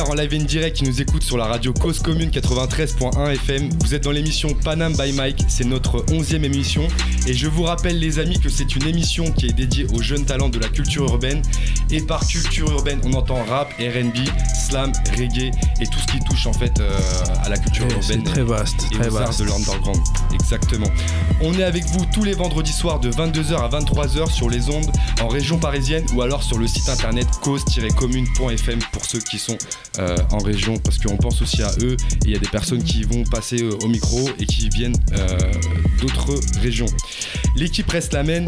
en live et direct qui nous écoutent sur la radio Cause Commune 93.1 FM. Vous êtes dans l'émission Panam by Mike, c'est notre 11e émission. Et je vous rappelle les amis que c'est une émission qui est dédiée aux jeunes talents de la culture urbaine. Et par culture urbaine, on entend rap, RB, slam, reggae et tout ce qui touche en fait euh, à la culture urbaine. C'est très vaste, et très aux arts vaste. de l'underground. Exactement. On est avec vous tous les vendredis soirs de 22h à 23h sur les ondes en région parisienne ou alors sur le site internet cause-commune.fm pour ceux qui sont euh, en région parce qu'on pense aussi à eux et il y a des personnes qui vont passer euh, au micro et qui viennent d'autres régions. L'équipe reste la même.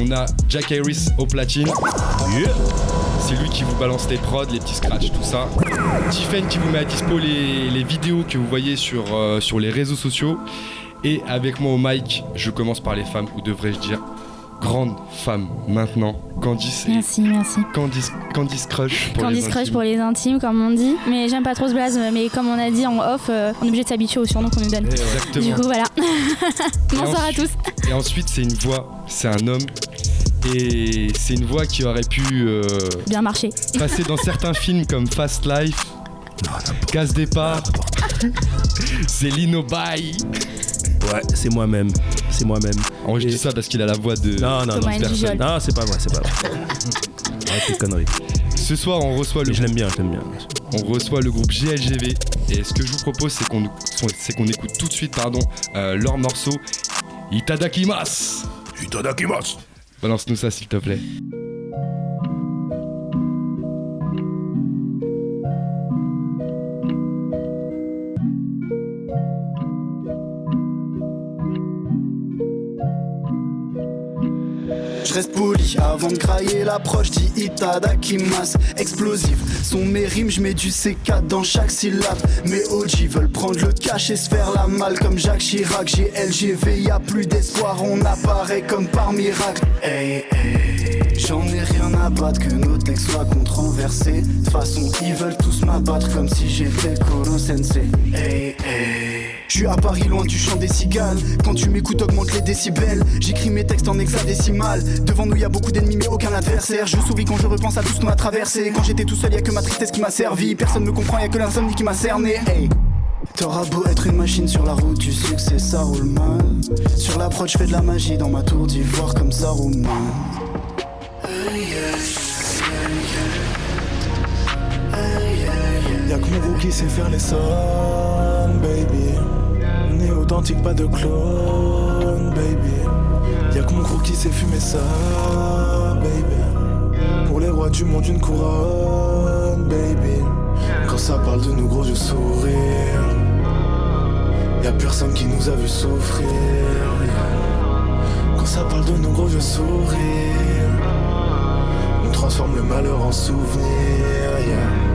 On a Jack Harris au platine. C'est lui qui vous balance les prods, les petits scratchs, tout ça. Tiffen qui vous met à dispo les, les vidéos que vous voyez sur, euh, sur les réseaux sociaux. Et avec moi au mic, je commence par les femmes, ou devrais-je dire grande femme maintenant. Candice Merci, merci. Candice, Candice Crush pour Candice les Crush intimes. pour les intimes, comme on dit. Mais j'aime pas trop ce blaze, mais comme on a dit en off, euh, on est obligé de s'habituer au surnom qu'on nous donne. Exactement. Du coup, voilà. Bonsoir à tous. Et ensuite, c'est une voix, c'est un homme. Et c'est une voix qui aurait pu euh, Bien marché. passer dans certains films comme Fast Life, Casse Départ, c'est Lino. Ouais, c'est moi-même. C'est moi-même. Oh, je Et- dis ça parce qu'il a la voix de. Non, non, non. Personne. Non, c'est pas vrai, c'est pas vrai. Arrête tes conneries. Ce soir, on reçoit le Mais je l'aime bien, je l'aime bien. on reçoit le groupe GLGV et ce que je vous propose c'est qu'on c'est qu'on écoute tout de suite pardon euh, leur morceau Itadakimasu. Itadakimasu. Balance-nous ça s'il te plaît. Reste poli. Avant de grailler l'approche dit Itadakimasu Explosif, sont mes rimes, je mets du C4 dans chaque syllabe. Mes OG veulent prendre le cash et se faire la malle comme Jacques Chirac. J'ai LGV, a plus d'espoir, on apparaît comme par miracle. J'en ai rien à battre que nos textes soient controversés. De toute façon ils veulent tous m'abattre comme si j'étais Koro Sensei. Je suis à Paris loin du chant des cigales. Quand tu m'écoutes augmente les décibels. J'écris mes textes en hexadécimal. Devant nous y a beaucoup d'ennemis mais aucun adversaire. Je souris quand je repense à tout ce qu'on a traversé. Quand j'étais tout seul y a que ma tristesse qui m'a servi. Personne me comprend y a que l'insomnie qui m'a cerné. Hey. T'auras beau être une machine sur la route du succès, ça roule mal. Sur l'approche, je fais de la magie dans ma tour d'ivoire comme ça roule mal. Y'a que mon qui sait faire les sons, baby. Authentique, pas de clone, baby. Y'a que mon gros qui sait fumer ça, baby. Pour les rois du monde, une couronne, baby. Quand ça parle de nous, gros, je souris. Y'a personne qui nous a vu souffrir. Quand ça parle de nous, gros, je souris. On transforme le malheur en souvenir.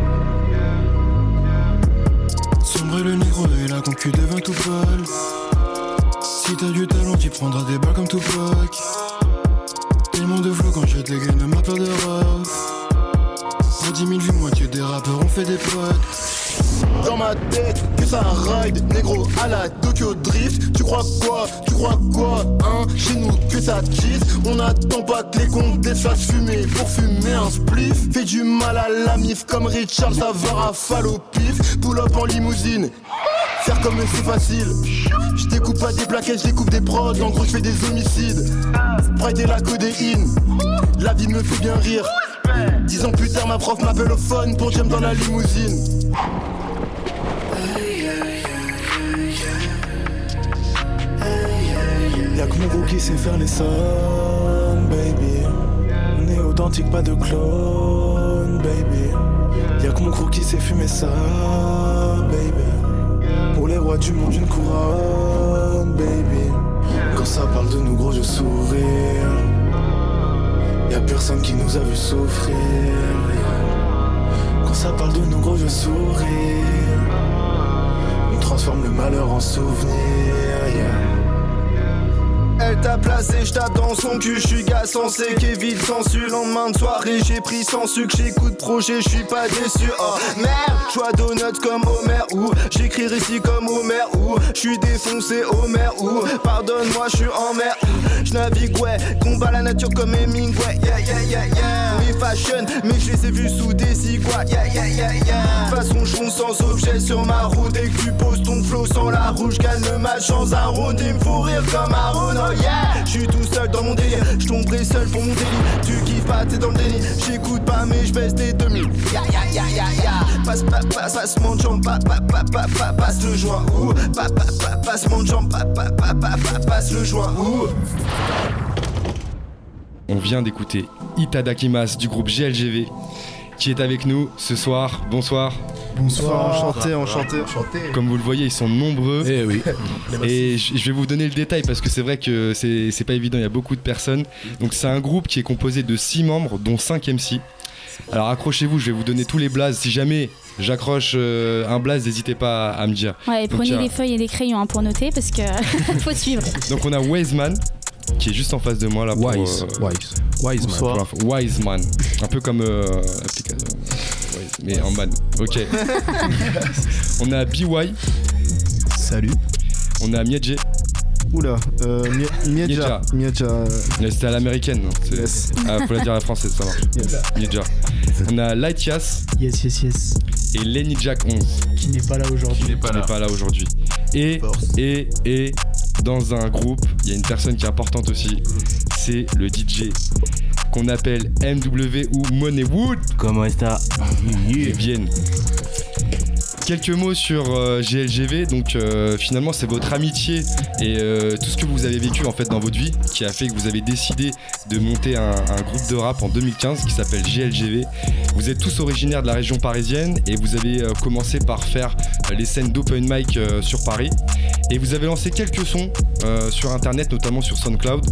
Le négro et la concu devint tout pâle. Si t'as du talent, tu prendras des balles comme Tupac. Tellement de flow quand je dégaine ma peur de rap. Pour 10 000 vues, moitié des rappeurs ont fait des Dans ma tête, que ça ride, négro à la Tokyo Drift. Tu crois quoi Tu crois quoi Hein Chez nous, que ça tease. On n'attend pas que les comptes des fassent fumer pour fumer un spliff. Fais du mal à la mif comme Richard, ça va rafale au pif. Pull up en limousine. Faire comme c'est facile. Je découpe pas des plaquettes, je découpe des prods. En gros, je fais des homicides. Pride et la codéine. La vie me fait bien rire. Dix ans plus tard, ma prof m'appelle au phone pour j'aime dans la limousine. Y'a que mon gros qui sait faire les sons, baby. On est authentique, pas de clone, baby. Y'a que mon gros qui sait fumer ça, baby. Pour les rois du monde, une couronne, baby. Quand ça parle de nous, gros, je souris. Y'a personne qui nous a vu souffrir. Quand ça parle de nous, gros, je souris. On transforme le malheur en souvenir. Elle t'a placé, je tape dans son cul, je suis gars sensé, Kevin sensu, lendemain de soirée, j'ai pris sans sucre, j'écoute projet, je suis pas déçu. Oh merde, choix donuts comme Homer ou j'écris récit comme Homer ou je suis défoncé Homer ou pardonne-moi, je suis en mer. Je navigue ouais, combat la nature comme Hemingway. Yeah yeah yeah yeah. Oui fashion, mais je les ai vus sous des quoi. Yeah yeah yeah yeah. Façon chon sans objet sur ma route dès que tu poses ton flow sans la rouge, le match sans un round, il me faut rire comme Aaron. Oh yeah, je suis tout seul dans mon délire, je tomberai seul pour mon délit. Tu kiffes pas, t'es dans le déni. J'écoute pas, mais je baisse des demi. Ya ya ya ya ya. Passe passe passe passe mon jambe, pa, pa, pa, pa, pa, passe le joint. Ouh, pa, pa, pa, passe mon jambe, pa, pa, pa, pa, pa, passe le joint. Ouh. On vient d'écouter Itadakimas du groupe GLGV qui est avec nous ce soir. Bonsoir. Bonsoir, enchanté, enchanté. Comme vous le voyez, ils sont nombreux. Eh oui. Et je vais vous donner le détail parce que c'est vrai que c'est c'est pas évident, il y a beaucoup de personnes. Donc c'est un groupe qui est composé de 6 membres, dont 5 MC. Alors accrochez-vous, je vais vous donner tous les blazes. Si jamais j'accroche euh, un blaze, n'hésitez pas à, me dire. Ouais, et Donc, prenez a- des feuilles et des crayons hein, pour noter parce que faut suivre. Donc on a Wiseman qui est juste en face de moi là. Pour, Wise. euh, Wise. Wise, man. pour l'info. Wiseman. Un peu comme euh. Wise, mais en man. Ok. on a BY, Salut. on a Miedje. Oula, euh, Mi- Miedja. Miedja. Mais C'était à l'américaine. Yes. Ah, faut la dire à la française, ça marche. Yes. Miedja. On a Lightyass Yes, yes, yes. Et Lenny Jack 11 Qui n'est pas là aujourd'hui. qui n'est pas là aujourd'hui. Et, Force. et, et dans un groupe, il y a une personne qui est importante aussi, c'est le DJ qu'on appelle MW ou Moneywood Comment est-ce et Vienne. Quelques mots sur euh, GLGV, donc euh, finalement c'est votre amitié et euh, tout ce que vous avez vécu en fait dans votre vie qui a fait que vous avez décidé de monter un, groupe de rap en 2015 qui s'appelle GLGV. Vous êtes tous originaires de la région parisienne et vous avez commencé par faire les scènes d'open mic sur Paris et vous avez lancé quelques sons sur internet notamment sur SoundCloud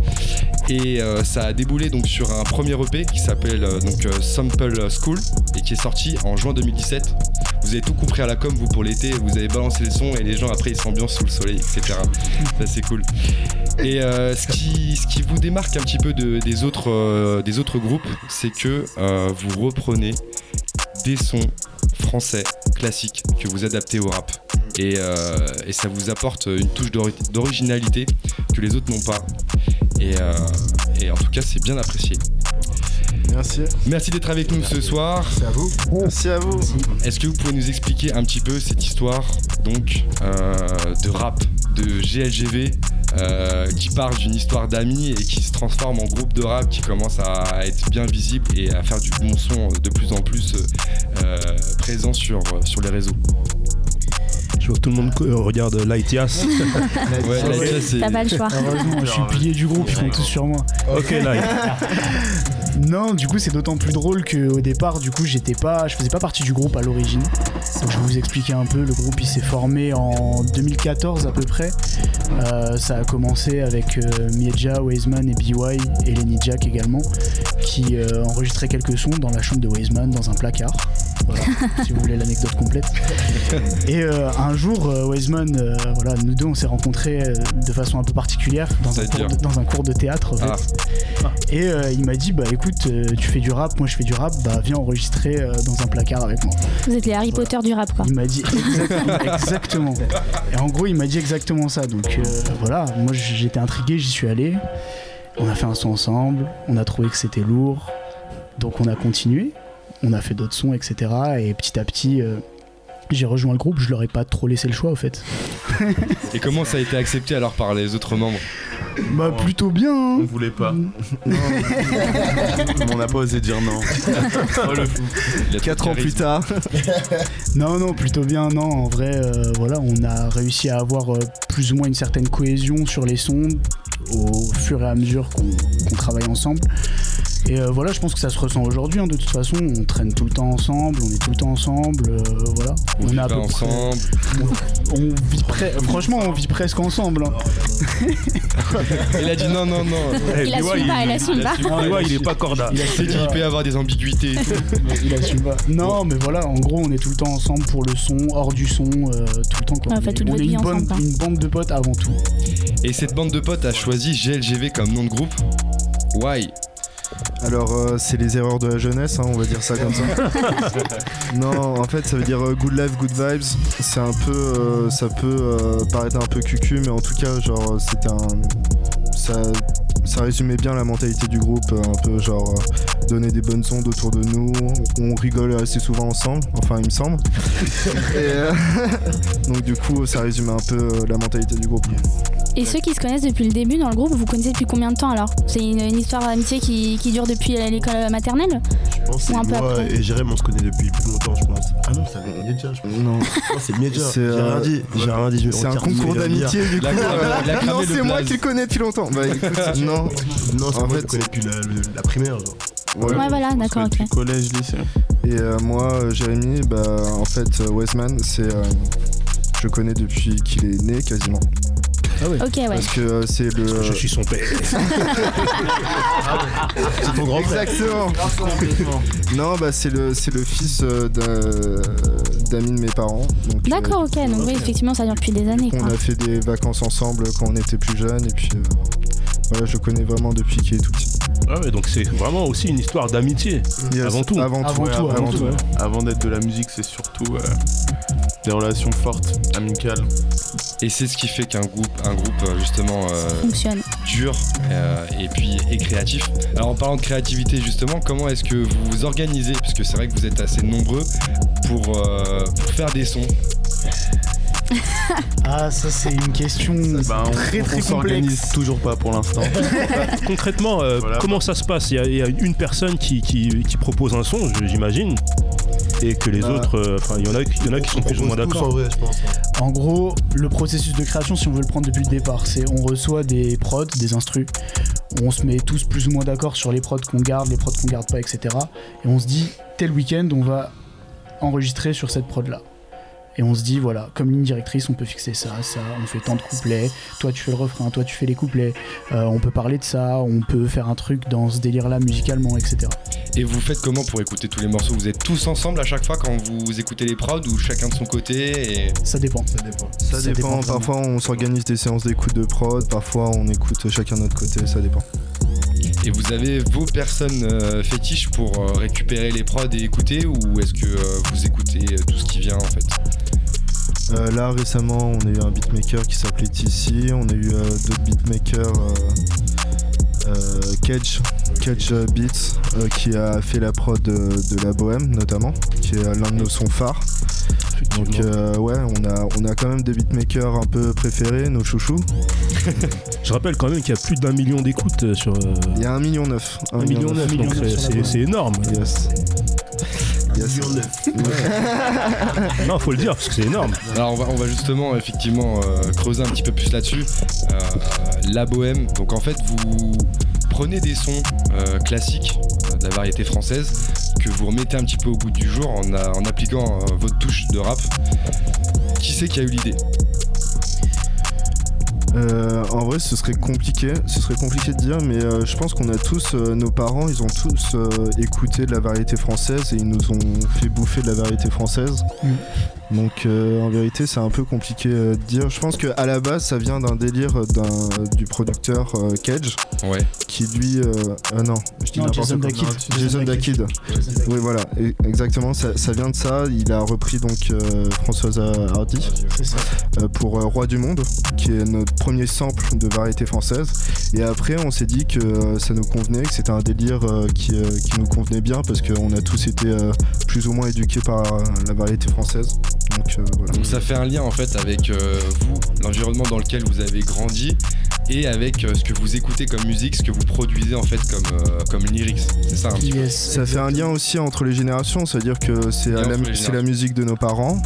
et ça a déboulé donc sur un premier EP qui s'appelle donc Sample School et qui est sorti en juin 2017. Vous avez tout compris à la com vous pour l'été, vous avez balancé les sons et les gens après ils s'ambiancent sous le soleil, etc. Ça c'est cool. Et euh, ce, qui, ce qui vous démarque un petit peu de- des, autres, euh, des autres groupes, c'est que euh, vous reprenez des sons français classiques que vous adaptez au rap. Et, et ça vous apporte une touche d'ori- d'originalité que les autres n'ont pas. Et en tout cas, c'est bien apprécié. Merci. Merci d'être avec nous ce soir. C'est à vous. Merci à vous. Est-ce que vous pouvez nous expliquer un petit peu cette histoire donc euh, de rap, de GLGV, euh, qui part d'une histoire d'amis et qui se transforme en groupe de rap qui commence à être bien visible et à faire du bon son de plus en plus euh, présent sur, sur les réseaux? Je vois que tout le monde regarde Lightias. Ouais, T'as pas le choix. Heureusement, je suis pilier du groupe, ils comptent tous sur moi. ok, Light. Non, du coup, c'est d'autant plus drôle qu'au départ, du coup, j'étais pas, je faisais pas partie du groupe à l'origine. Donc, je vais vous expliquer un peu. Le groupe, il s'est formé en 2014 à peu près. Euh, ça a commencé avec euh, Mieja, Wazeman et BY et Lenny Jack également, qui euh, enregistraient quelques sons dans la chambre de Wazeman dans un placard. Voilà, si vous voulez l'anecdote complète. Et euh, un jour, euh, Wazeman, euh, voilà, nous deux, on s'est rencontrés de façon un peu particulière dans, un cours, de, dans un cours de théâtre. En fait. Ah. Et euh, il m'a dit bah écoute euh, tu fais du rap moi je fais du rap bah viens enregistrer euh, dans un placard avec moi. Vous êtes les Harry Potter du rap quoi. Il m'a dit exactement, exactement. Et en gros il m'a dit exactement ça donc euh, voilà moi j'étais intrigué j'y suis allé. On a fait un son ensemble on a trouvé que c'était lourd donc on a continué on a fait d'autres sons etc et petit à petit euh, j'ai rejoint le groupe je leur ai pas trop laissé le choix au fait. Et comment ça a été accepté alors par les autres membres Bah plutôt bien. hein. On voulait pas. On n'a pas osé dire non. A trop de 4 ans plus tard. Non, non, plutôt bien. Non, en vrai, euh, voilà, on a réussi à avoir euh, plus ou moins une certaine cohésion sur les sons au fur et à mesure qu'on qu'on travaille ensemble. Et euh, voilà, je pense que ça se ressent aujourd'hui. hein, de toute façon, on traîne tout le temps ensemble, on est tout le temps ensemble. euh, voilà. On, est vit à peu près- ensemble. on vit pre- Franchement, on vit presque ensemble. hein. Il a dit non, non, non. Eh, Il Lewa, assume pas, il assume pas. assume pas, Lewa, il est pas corda. il Il sait qu'il peut y avoir des ambiguïtés et tout. Il assume pas. Non, mais voilà, en gros, on est tout le temps ensemble pour le son, hors du son, euh, tout le temps. Quoi. Ouais, toute on est vie une, bonne, ensemble, quoi. une bande de potes avant tout. Et cette bande de potes a choisi GLGV comme nom de groupe. Why? Alors, euh, c'est les erreurs de la jeunesse, hein, on va dire ça comme ça. non, en fait, ça veut dire euh, good life, good vibes. C'est un peu. euh, ça peut euh, paraître un peu cucu, mais en tout cas, genre, c'était un. Ça, ça résumait bien la mentalité du groupe, euh, un peu genre euh, donner des bonnes ondes autour de nous. On rigole assez souvent ensemble, enfin, il me semble. Et, euh, donc, du coup, ça résume un peu euh, la mentalité du groupe. Et ceux qui se connaissent depuis le début dans le groupe, vous connaissez depuis combien de temps alors? C'est une, une histoire d'amitié qui, qui dure depuis l'école maternelle? Je pense que Ou un peu moi après? et Jérém, on se connaît depuis plus longtemps, je pense. Ah non, c'est le Medja, je pense. Non. C'est Medja. J'ai euh, rien dit. J'ai rien dit. C'est un concours d'amitié, du coup. Euh, non, c'est moi qui le connais depuis longtemps. Bah écoute, non. Non, c'est En moi le connais depuis la, primaire. Genre. Ouais. Ouais, voilà, d'accord, ok. Collège, lycée. Et euh, moi, Jérémy, bah en fait, Westman, c'est. euh, je connais depuis qu'il est né quasiment. Ok, ouais. Parce que euh, c'est le. Je suis son père. C'est ton grand frère. Exactement. non, bah c'est le, c'est le fils euh, d'un- d'amis de mes parents. Euh, D'accord, ok. Donc, oui, effectivement, ça dure depuis des années. on Quoi. a fait des vacances ensemble quand on était plus jeunes. Et puis euh, voilà, je connais vraiment depuis qu'il est tout petit. Ah ouais, donc c'est vraiment aussi une histoire d'amitié. Yes, Avant tout. Avant tout. Avant Ouais, tout, avant, avant tout, ouais. Avant d'être de la musique, c'est surtout euh, des relations fortes, amicales. Et c'est ce qui fait qu'un groupe, un groupe euh, justement euh, Fonctionne. dur euh, et puis et créatif. Alors en parlant de créativité justement, comment est-ce que vous vous organisez? Parce que c'est vrai que vous êtes assez nombreux pour, euh, pour faire des sons. Ah, ça, c'est une question Bah, on très on très s'organise complexe. toujours pas pour l'instant. Bah, concrètement, euh, Voilà. comment ça se passe? Il y, a, il y a une personne qui, qui- qui propose un son, j'imagine, et que les autres, euh, enfin, il y en a, il y en a qui sont On plus ou moins en d'accord. vrai, je pense. hein. En gros, le processus de création, si on veut le prendre depuis le départ, c'est on reçoit des prods, des instrus, on se met tous plus ou moins d'accord sur les prods qu'on garde, les prods qu'on garde pas, etc. Et on se dit, tel week-end, on va enregistrer sur cette prod là. Et on se dit, voilà, comme ligne directrice, on peut fixer ça, ça, on fait tant de couplets, toi tu fais le refrain, toi tu fais les couplets, euh, on peut parler de ça, on peut faire un truc dans ce délire là musicalement, etc. Et vous faites comment pour écouter tous les morceaux? Vous êtes tous ensemble à chaque fois quand vous écoutez les prods ou chacun de son côté et... Ça dépend. Ça dépend. Ça, Ça dépend, parfois on s'organise des séances d'écoute de prod, parfois on écoute chacun de notre côté, ça dépend. Et vous avez vos personnes euh, fétiches pour euh, récupérer les prods et écouter ou est-ce que euh, vous écoutez euh, tout ce qui vient en fait? Euh, là récemment on a eu un beatmaker qui s'appelait TC, on a eu euh, d'autres beatmakers, euh, euh, Cage, Cage euh, Beats, euh, qui a fait la prod de, de la Bohème notamment, qui est l'un de nos sons phares. Donc euh, ouais, on a, on a quand même des beatmakers un peu préférés, nos chouchous. Je rappelle quand même qu'il y a plus d'un million d'écoutes euh, sur euh, Il y a un million neuf. un million neuf. neuf, donc million neuf c'est énorme. Yes. Million neuf. Non, faut le dire parce que c'est énorme. Alors on va, on va justement effectivement euh, creuser un petit peu plus là-dessus. Euh, la bohème, donc en fait vous prenez des sons euh, classiques euh, de la variété française que vous remettez un petit peu au goût du jour en, a- en appliquant euh, votre touche de rap. Qui c'est qui a eu l'idée? Euh, en vrai, ce serait compliqué. Ce serait compliqué de dire, mais euh, je pense qu'on a tous, euh, nos parents, ils ont tous euh, écouté de la variété française et ils nous ont fait bouffer de la variété française. Mm. Donc, euh, en vérité, c'est un peu compliqué euh, de dire. Je pense qu'à la base, ça vient d'un délire d'un, du producteur euh, Cage, Ouais. qui lui, euh, ah non, je dis Non, n'importe Jason quoi. Dakid. Jason Dakid. Oui, voilà, e- exactement. Ça, ça vient de ça. Il a repris donc euh, Françoise Hardy. Euh, pour euh, Roi du Monde, qui est notre premier sample de variété française. Et après, on s'est dit que euh, ça nous convenait, que c'était un délire euh, qui, euh, qui nous convenait bien parce qu'on a tous été euh, plus ou moins éduqués par euh, la variété française. Donc euh, voilà. Donc ça fait un lien en fait avec euh, vous, l'environnement dans lequel vous avez grandi et avec euh, ce que vous écoutez comme musique, ce que vous produisez en fait comme, euh, comme lyrics. C'est ça un petit peu. Ça fait un lien aussi entre les générations, c'est-à-dire que c'est la, la musique de nos parents,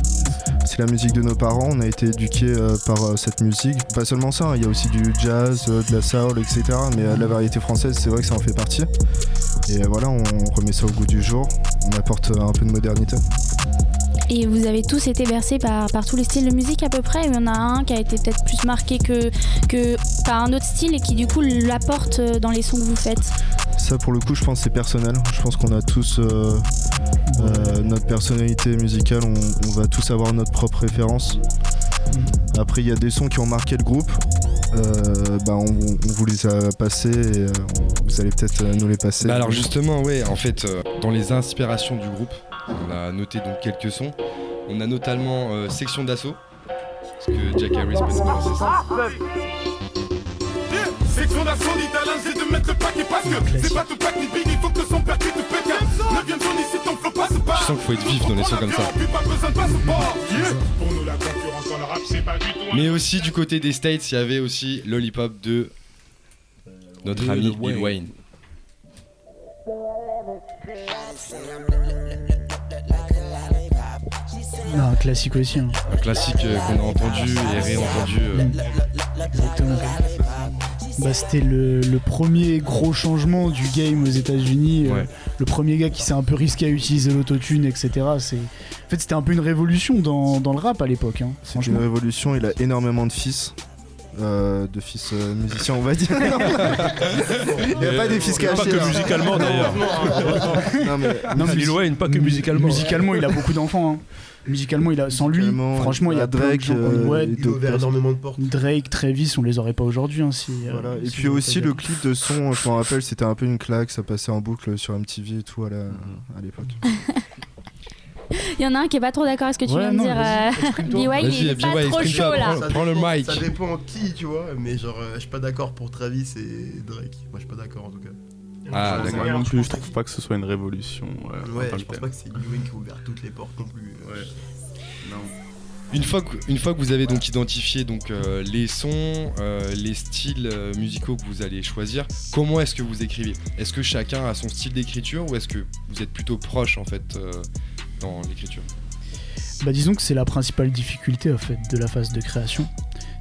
c'est la musique de nos parents, on a été éduqués euh, par euh, cette musique. Pas seulement ça, hein, il y a aussi du jazz, euh, de la soul, etc. Mais euh, la variété française, c'est vrai que ça en fait partie. Et euh, voilà, on remet ça au goût du jour, on apporte euh, un peu de modernité. Et vous avez tous été bercés par, par tous les styles de musique à peu près. Il y en a un qui a été peut-être plus marqué que, que par un autre style et qui du coup l'apporte euh, dans les sons que vous faites. Ça, pour le coup, je pense que c'est personnel. Je pense qu'on a tous euh, euh, notre personnalité musicale, on, on va tous avoir notre propre référence. Après, il y a des sons qui ont marqué le groupe. Euh, bah, on, on vous les a passés et euh, vous allez peut-être nous les passer. Bah alors justement, ouais, en fait, euh, dans les inspirations du groupe, on a noté donc quelques sons. On a notamment euh, Section d'assaut, parce que Jack Harris peut nous ça. Section d'assaut d'Italien, c'est de mettre le paquet parce que c'est pas tout pack ni big, il faut que son père qui te pète. Neuvième zone ici, ton flow passe pas. Je sens qu'il faut être vif dans les sons comme ça. Mais aussi du côté des States, il y avait aussi Lollipop de notre ami Lil Wayne. Non, un classique aussi. hein. Un classique euh, qu'on a entendu et réentendu. euh, Exactement. Bah, c'était le, le premier gros changement du game aux États-Unis. euh, le premier gars qui s'est un peu risqué à utiliser l'autotune, etc. C'est... En fait, c'était un peu une révolution dans, dans le rap à l'époque. Hein, C'est une révolution, il a énormément de fils. euh, de fils euh, musiciens, on va dire. il n'y a pas des fils Pas cachés. que hein. musicalement d'ailleurs. Non, mais, Non, mais Lil Wayne, pas que musicalement. Musicalement, il a beaucoup d'enfants. hein. Musicalement, il a sans lui, franchement, il y a bah, plein de Drake, gens euh, ouais, et Il a ouvert d'autres. énormément de portes. Drake, Travis, on les aurait pas aujourd'hui. hein, si, euh, Voilà. Et si puis aussi le clip de son, je m'en rappelle, c'était un peu une claque, ça passait en boucle sur MTV et tout à la- à l'époque. Il y en a un qui est pas trop d'accord avec ce que tu Ouais, viens de dire. euh. B.Y. il est pas trop chaud là. prends- Ça Prends le mic. Ça dépend qui, tu vois, mais genre, euh, je suis pas d'accord pour Travis et Drake. Moi, je suis pas d'accord en tout cas. Ah, d'accord. Moi non plus, je trouve pas que ce soit une révolution. euh, Ouais, je pense pas que c'est Wayne qui a ouvert toutes les portes non plus. Ouais. Non. Une fois, que, une fois que vous avez donc identifié donc, euh, les sons, euh, les styles euh, musicaux que vous allez choisir, comment est-ce que vous écrivez? Est-ce que chacun a son style d'écriture ou est-ce que vous êtes plutôt proche en fait euh, dans l'écriture? Bah disons que c'est la principale difficulté en fait de la phase de création.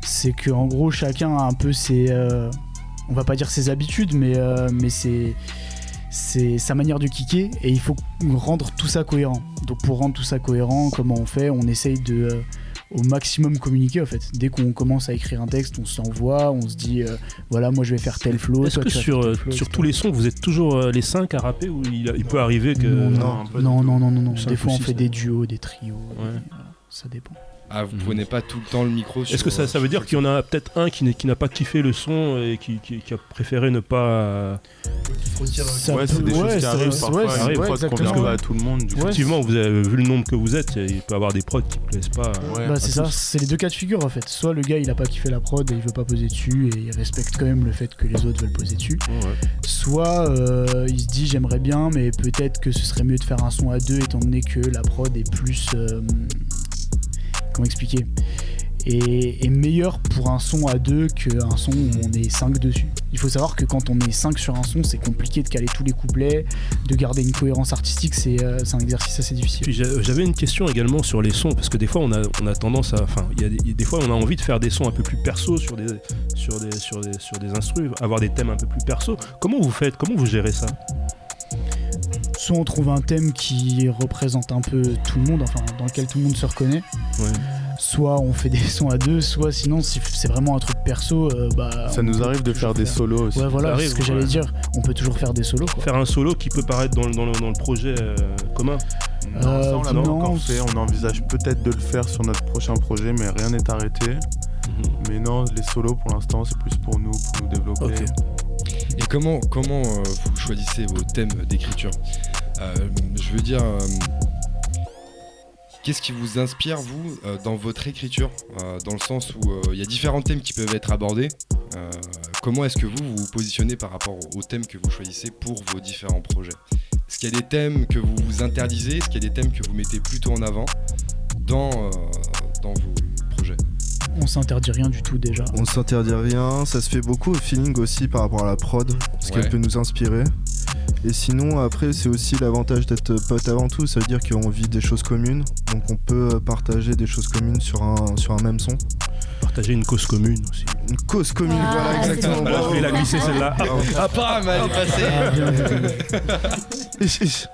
C'est que en gros chacun a un peu ses, euh, on va pas dire ses habitudes, mais euh, mais c'est c'est sa manière de kicker et il faut rendre tout ça cohérent. Donc pour rendre tout ça cohérent, comment on fait? On essaye de euh, au maximum communiquer en fait. Dès qu'on commence à écrire un texte, on s'envoie, on se dit euh, voilà moi je vais faire tel flow. Est-ce toi, que sur, faire tel flow, sur etc. tous les sons, vous êtes toujours euh, les 5 à rapper ou il, il peut arriver que. non, non, non, non, non, non, non. Cinq Des fois on fait ouais. des duos, des trios. Ouais. des- voilà, ça dépend. Ah, vous prenez pas tout le temps le micro sur, Est-ce que ça, ça veut dire qu'il y en a peut-être un qui, n'a pas kiffé le son et qui, qui- qui a préféré ne pas. euh, Ça ouais, c'est des ouais, choses qui ça- arrivent ouais, parfois. ça Une arrive, prod ouais, convient exactement. pas à tout le monde. Du coup. Effectivement, vous avez vu le nombre que vous êtes, il peut y avoir des prods qui plaisent pas. Ouais, Bah, c'est ça, c'est les deux cas de figure en fait. Soit le gars il a pas kiffé la prod et il veut pas poser dessus et il respecte quand même le fait que les autres veulent poser dessus. Ouais, ouais. Soit euh, il se dit j'aimerais bien mais peut-être que ce serait mieux de faire un son à deux étant donné que la prod est plus... euh, expliquer est meilleur pour un son à deux qu'un son où on est 5 dessus. Il faut savoir que quand on est 5 sur un son, c'est compliqué de caler tous les couplets, de garder une cohérence artistique, c'est euh, un exercice assez difficile. J'avais une question également sur les sons, parce que des fois on a, on a tendance à. Enfin, y a des, des fois on a envie de faire des sons un peu plus perso sur des, sur des, sur des, sur des instrus, avoir des thèmes un peu plus perso. Comment vous faites? Comment vous gérez ça? Soit on trouve un thème qui représente un peu tout le monde, enfin dans lequel tout le monde se reconnaît, Ouais. soit on fait des sons à deux, soit sinon si c'est vraiment un truc perso, euh, bah. Ça nous arrive de faire des solos aussi. Ouais voilà, c'est ce que j'allais dire. On peut toujours faire des solos quoi. Faire un solo qui peut paraître dans, le- dans le, dans le projet euh, commun. Non, ça on l'a Euh, pas encore fait. On envisage peut-être de le faire sur notre prochain projet, mais rien n'est arrêté. Mais non, les solos pour l'instant c'est plus pour nous, pour nous développer. Et comment, comment euh, vous choisissez vos thèmes d'écriture? Je veux dire, euh, qu'est-ce qui vous inspire, vous, euh, dans votre écriture Euh, Dans le sens où euh, il y a différents thèmes qui peuvent être abordés. Euh, comment est-ce que vous vous positionnez par rapport aux thèmes que vous choisissez pour vos différents projets? Est-ce qu'il y a des thèmes que vous vous interdisez? Est-ce qu'il y a des thèmes que vous mettez plutôt en avant dans, euh, dans vos projets? On s'interdit rien du tout déjà. On s'interdit rien, ça se fait beaucoup au feeling aussi par rapport à la prod, ce Ouais. qu'elle peut nous inspirer. Et sinon, après, c'est aussi l'avantage d'être pote avant tout. Ça veut dire qu'on vit des choses communes. Donc on peut partager des choses communes sur un, sur un même son. Partager une cause commune aussi. Une cause commune, Ah, voilà, exactement. Voilà, je Bravo. vais la glisser celle-là. Ah, bam, elle est passée. Ich, ich.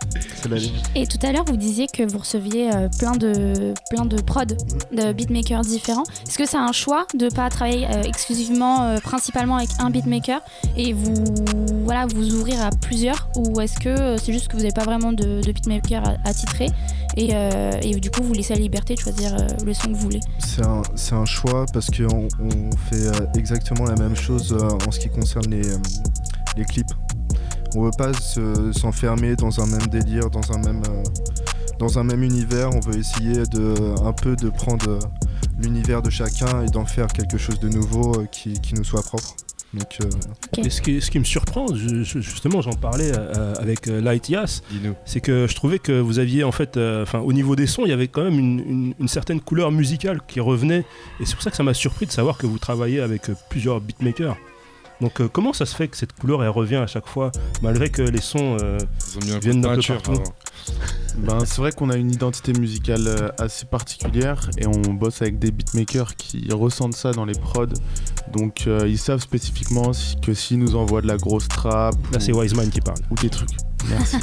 C'est la ligne. Et tout à l'heure, vous disiez que vous receviez euh, plein de plein de prod de beatmakers différents. Est-ce que c'est un choix de pas travailler euh, exclusivement, euh, principalement avec un beatmaker et vous voilà vous ouvrir à plusieurs, ou est-ce que c'est juste que vous n'avez pas vraiment de, de beatmaker à, à titrer? Et, euh, et du coup vous laissez la liberté de choisir euh, le son que vous voulez. C'est un, choix parce qu'on on fait euh, exactement la même chose en ce qui concerne les, clips. On veut pas se- s'enfermer dans un même délire, dans un même, dans un même univers. On veut essayer de, un peu de prendre l'univers de chacun et d'en faire quelque chose de nouveau qui nous soit propre. Donc, euh. Et ce qui, ce qui me surprend, je- je- justement, j'en parlais euh, avec euh, Light Yas, Dis-nous. c'est que je trouvais que vous aviez en fait, euh, enfin, au niveau des sons, il y avait quand même une, une- une certaine couleur musicale qui revenait, et c'est pour ça que ça m'a surpris de savoir que vous travaillez avec euh, plusieurs beatmakers. Donc, euh, comment ça se fait que cette couleur elle revient à chaque fois, malgré que les sons euh, viennent d'un peu partout. Ben, c'est vrai qu'on a une identité musicale euh, assez particulière et on bosse avec des beatmakers qui ressentent ça dans les prods. Donc euh, ils savent spécifiquement que s'ils nous envoient de la grosse trap Là, ou, c'est Wiseman qui parle. ou des trucs. Merci.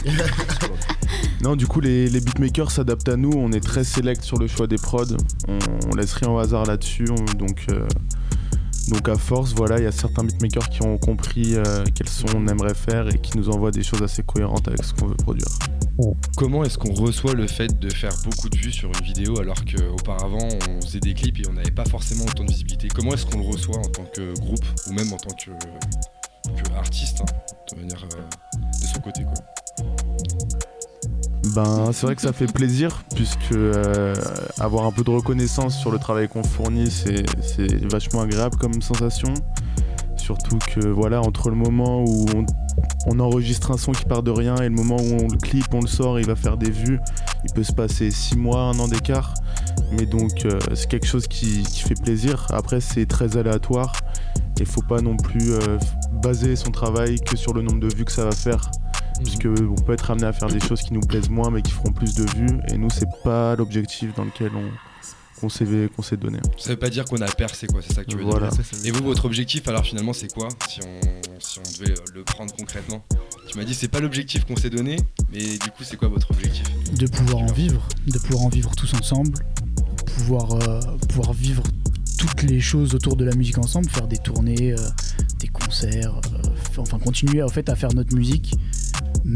non, du coup, les, les beatmakers s'adaptent à nous. On est très select sur le choix des prods. On, on laisse rien au hasard là-dessus. on- Donc, euh, donc à force, voilà, il y a certains beatmakers qui ont compris euh, quels sons on aimerait faire et qui nous envoient des choses assez cohérentes avec ce qu'on veut produire. Comment est-ce qu'on reçoit le fait de faire beaucoup de vues sur une vidéo alors qu'auparavant on faisait des clips et on n'avait pas forcément autant de visibilité? Comment est-ce qu'on le reçoit en tant que groupe ou même en tant que, artiste hein, de manière euh, de son côté quoi? Ben, c'est vrai que ça fait plaisir, puisque euh, avoir un peu de reconnaissance sur le travail qu'on fournit, c'est vachement agréable comme sensation. Surtout que, voilà, entre le moment où on, enregistre un son qui part de rien et le moment où on le clip, on le sort, il va faire des vues, il peut se passer 6 mois, un an d'écart. Mais donc, euh, c'est quelque chose qui, fait plaisir. Après, c'est très aléatoire. Il faut pas non plus euh, baser son travail que sur le nombre de vues que ça va faire puisque on peut être amené à faire des choses qui nous plaisent moins mais qui feront plus de vues et nous c'est pas l'objectif dans lequel on qu'on s'est donné. Ça veut pas dire qu'on a percé quoi, c'est ça que tu veux Voilà. dire. Et vous, votre objectif alors finalement c'est quoi? Si on, si on devait le prendre concrètement Tu m'as dit c'est pas l'objectif qu'on s'est donné, mais du coup c'est quoi votre objectif? De pouvoir en vivre, de pouvoir en vivre tous ensemble, pouvoir, euh, pouvoir vivre toutes les choses autour de la musique ensemble, faire des tournées, euh, des concerts, euh, enfin continuer en fait à faire notre musique,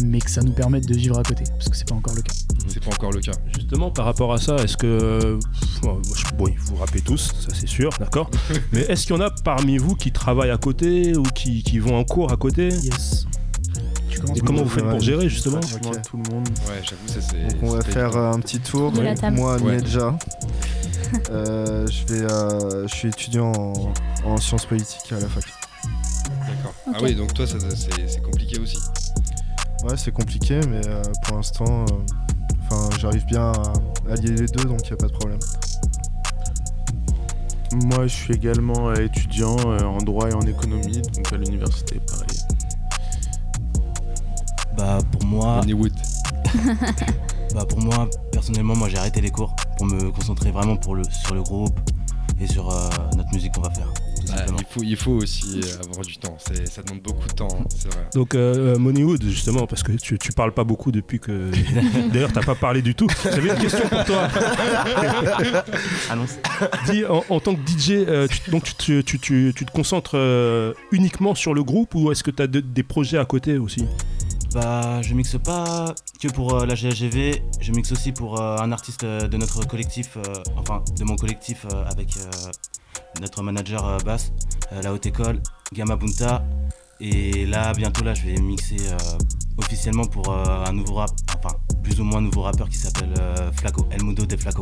mais que ça nous permette de vivre à côté, parce que c'est pas encore le cas. C'est pas encore le cas. Justement, par rapport à ça, est-ce que. bon, vous vous rappelez tous, ça c'est sûr, d'accord Mais est-ce qu'il y en a parmi vous qui travaillent à côté ou qui, qui vont en cours à côté? Yes. Et comment vous faites pour gérer justement? Tout le monde. Ouais, j'avoue ça c'est. Donc on va faire évident. euh, un petit tour. De la table. Moi, Ouais. Nedja, euh, je vais, euh, je suis étudiant en, en sciences politiques à la fac. D'accord. Ah oui, donc toi c'est compliqué aussi. Ouais, c'est compliqué, mais euh, pour l'instant, euh, enfin, j'arrive bien à allier les deux, donc il n'y a pas de problème. Moi je suis également euh, étudiant en droit et en économie donc à l'université pareil. Bah pour moi, Hollywood. bah pour moi personnellement, moi j'ai arrêté les cours pour me concentrer vraiment pour le, sur le groupe et sur euh, notre musique qu'on va faire. Simplement. il, faut, il faut aussi avoir du temps, c'est- ça demande beaucoup de temps, hein, c'est vrai. Donc, euh, Moneywood, justement, parce que tu, tu parles pas beaucoup depuis que. D'ailleurs, t'as pas parlé du tout. J'avais une question pour toi. Annonce. Dis, en, en tant que DJ, euh, tu, donc tu, te- tu- tu- tu te concentres euh, uniquement sur le groupe ou est-ce que tu as des projets à côté aussi? Bah je mixe pas que pour euh, la GLGV, je mixe aussi pour euh, un artiste euh, de notre collectif, euh, enfin de mon collectif euh, avec euh, notre manager euh, basse, euh, la haute école, Gamma Bunta. Et là bientôt là je vais mixer euh, officiellement pour euh, un nouveau rap, enfin plus ou moins nouveau rappeur qui s'appelle euh, Flaco, El Mudo de Flaco.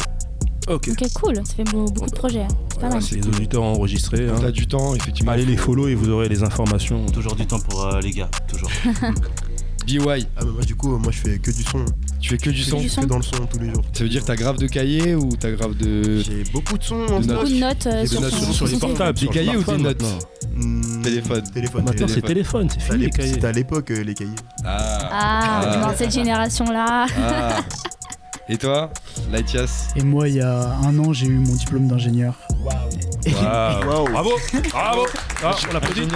Ok. Ok, cool, ça fait beau- beaucoup de projets. hein. C'est pas mal. c'est les auditeurs enregistrés. hein. Quand t'as du temps, effectivement. Allez les follow et vous aurez les informations. Toujours du temps pour euh, les gars, toujours. BY, Ah, mais moi, du coup, moi, je fais que du son. tu fais que du son Du son. Que dans le son tous les jours. Ça veut dire que t'as grave de cahiers ou t'as grave de. J'ai beaucoup de sons stock. Beaucoup de notes euh, Des sur, notes sur les téléphone. portables, Des cahiers ou des notes maintenant. Hmm, Téléphone. Téléphone. Maintenant, c'est téléphone, c'est fini les cahiers. C'était à l'époque euh, les cahiers. Ah. Ah, dans cette génération-là. Ah. Et toi, Laïtias Et moi, il y a un an, j'ai eu mon diplôme d'ingénieur. Waouh. Bravo, bravo. Ah, on l'applaudit.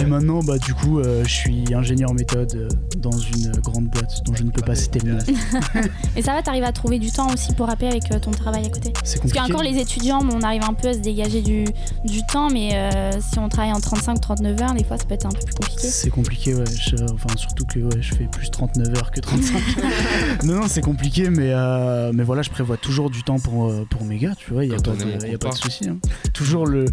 Et maintenant, bah, du coup, euh, je suis ingénieur méthode euh, dans une grande boîte dont je ne peux pas citer le nom. Et ça va, t'arrives à trouver du temps aussi pour rapper avec euh, ton travail à côté? C'est Parce compliqué. qu'encore les étudiants, on arrive un peu à se dégager du, du temps, mais euh, si on travaille en 35-39 heures, des fois ça peut être un peu plus compliqué. C'est compliqué, ouais. Je- enfin, surtout que ouais, je fais plus 39 heures que 35. non, non, c'est compliqué, mais, euh, mais voilà, je prévois toujours du temps pour, pour mes gars, tu vois, il n'y a, pas de- y a pas de souci. hein. Toujours le.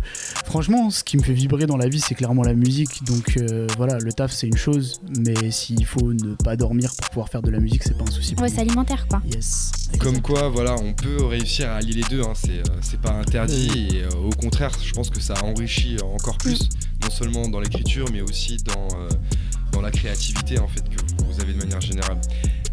Franchement, ce qui me fait vibrer dans la vie, c'est clairement la musique. Donc euh, voilà, le taf, c'est une chose, mais s'il faut ne pas dormir pour pouvoir faire de la musique, c'est pas un souci. Ouais, c'est alimentaire quoi. Yes. Comme quoi, voilà, on peut réussir à allier les deux, hein, c'est euh, c'est pas interdit et euh, au contraire, je pense que ça enrichit encore plus, non seulement dans l'écriture, mais aussi dans, euh, dans la créativité en fait que vous avez de manière générale.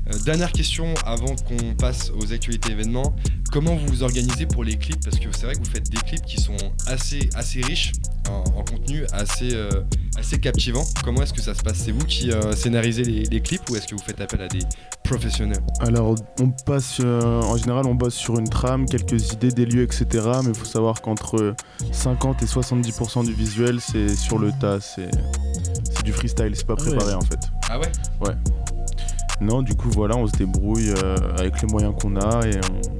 Euh, dernière question avant qu'on passe aux actualités événements. Comment vous vous organisez pour les clips? Parce que c'est vrai que vous faites des clips qui sont assez, assez riches en, en contenu, assez, euh, assez captivants. Comment est-ce que ça se passe? C'est vous qui euh, scénarisez les, les clips ou est-ce que vous faites appel à des professionnels? Alors, on passe, euh, en général, on bosse sur une trame, quelques idées, des lieux, etc. Mais il faut savoir qu'entre 50 et 70% du visuel, c'est sur le tas, c'est c'est du freestyle, c'est pas Ah ouais. préparé en fait. Ah ouais? Ouais. Non, du coup, voilà, on se débrouille euh, avec les moyens qu'on a et on-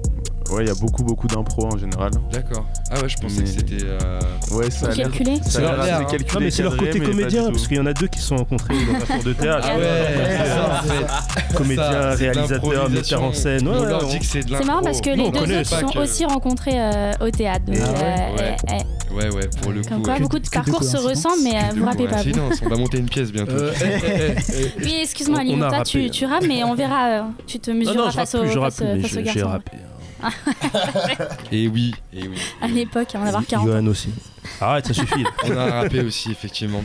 Ouais, il y a beaucoup, beaucoup d'impro en général. D'accord. Ah ouais, je pensais Mais- que c'était. euh, Ouais, ça a l'air. Calculé C'est calculé, Non mais c'est leur cadré, côté comédien parce qu'il y en a deux qui se sont rencontrés dans un cours de théâtre. Ah ouais, c'est ça, en fait. Comédien, réalisateur, metteur en scène. Ouais, on ouais, leur dit que c'est de C'est marrant parce que les deux autres sont que- aussi rencontrés euh, au théâtre. Donc, Ah ouais euh, Ouais. Ouais, pour le Comme coup. quoi, ouais. beaucoup de parcours se ressemblent, mais euh, vous rappez pas. vous. On va monter une pièce bientôt. Euh, eh, eh. Oui, excuse-moi, On- on a Alimenta, rappé, tu, hein. tu rappes, mais on verra. euh, tu te mesureras non, face, au, plus, face, plus, au garçon. rappé. Et oui, et oui. À l'époque, avant d'avoir 40 ans. Johan aussi. Arrête, ça suffit. On a rappé aussi, effectivement.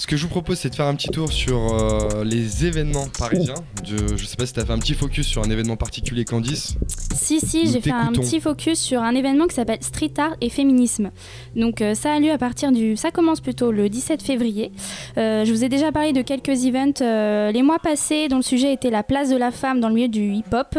Ce que je vous propose, c'est de faire un petit tour sur euh, les événements parisiens. Je, je sais pas si tu as fait un petit focus sur un événement particulier, Candice. Si, si, j'ai fait un petit focus sur un événement qui s'appelle Street Art et Féminisme. Donc euh, ça a lieu à partir du... Ça commence plutôt le 17 février. Euh, je vous ai déjà parlé de quelques events les mois passés dont le sujet était la place de la femme dans le milieu du hip-hop.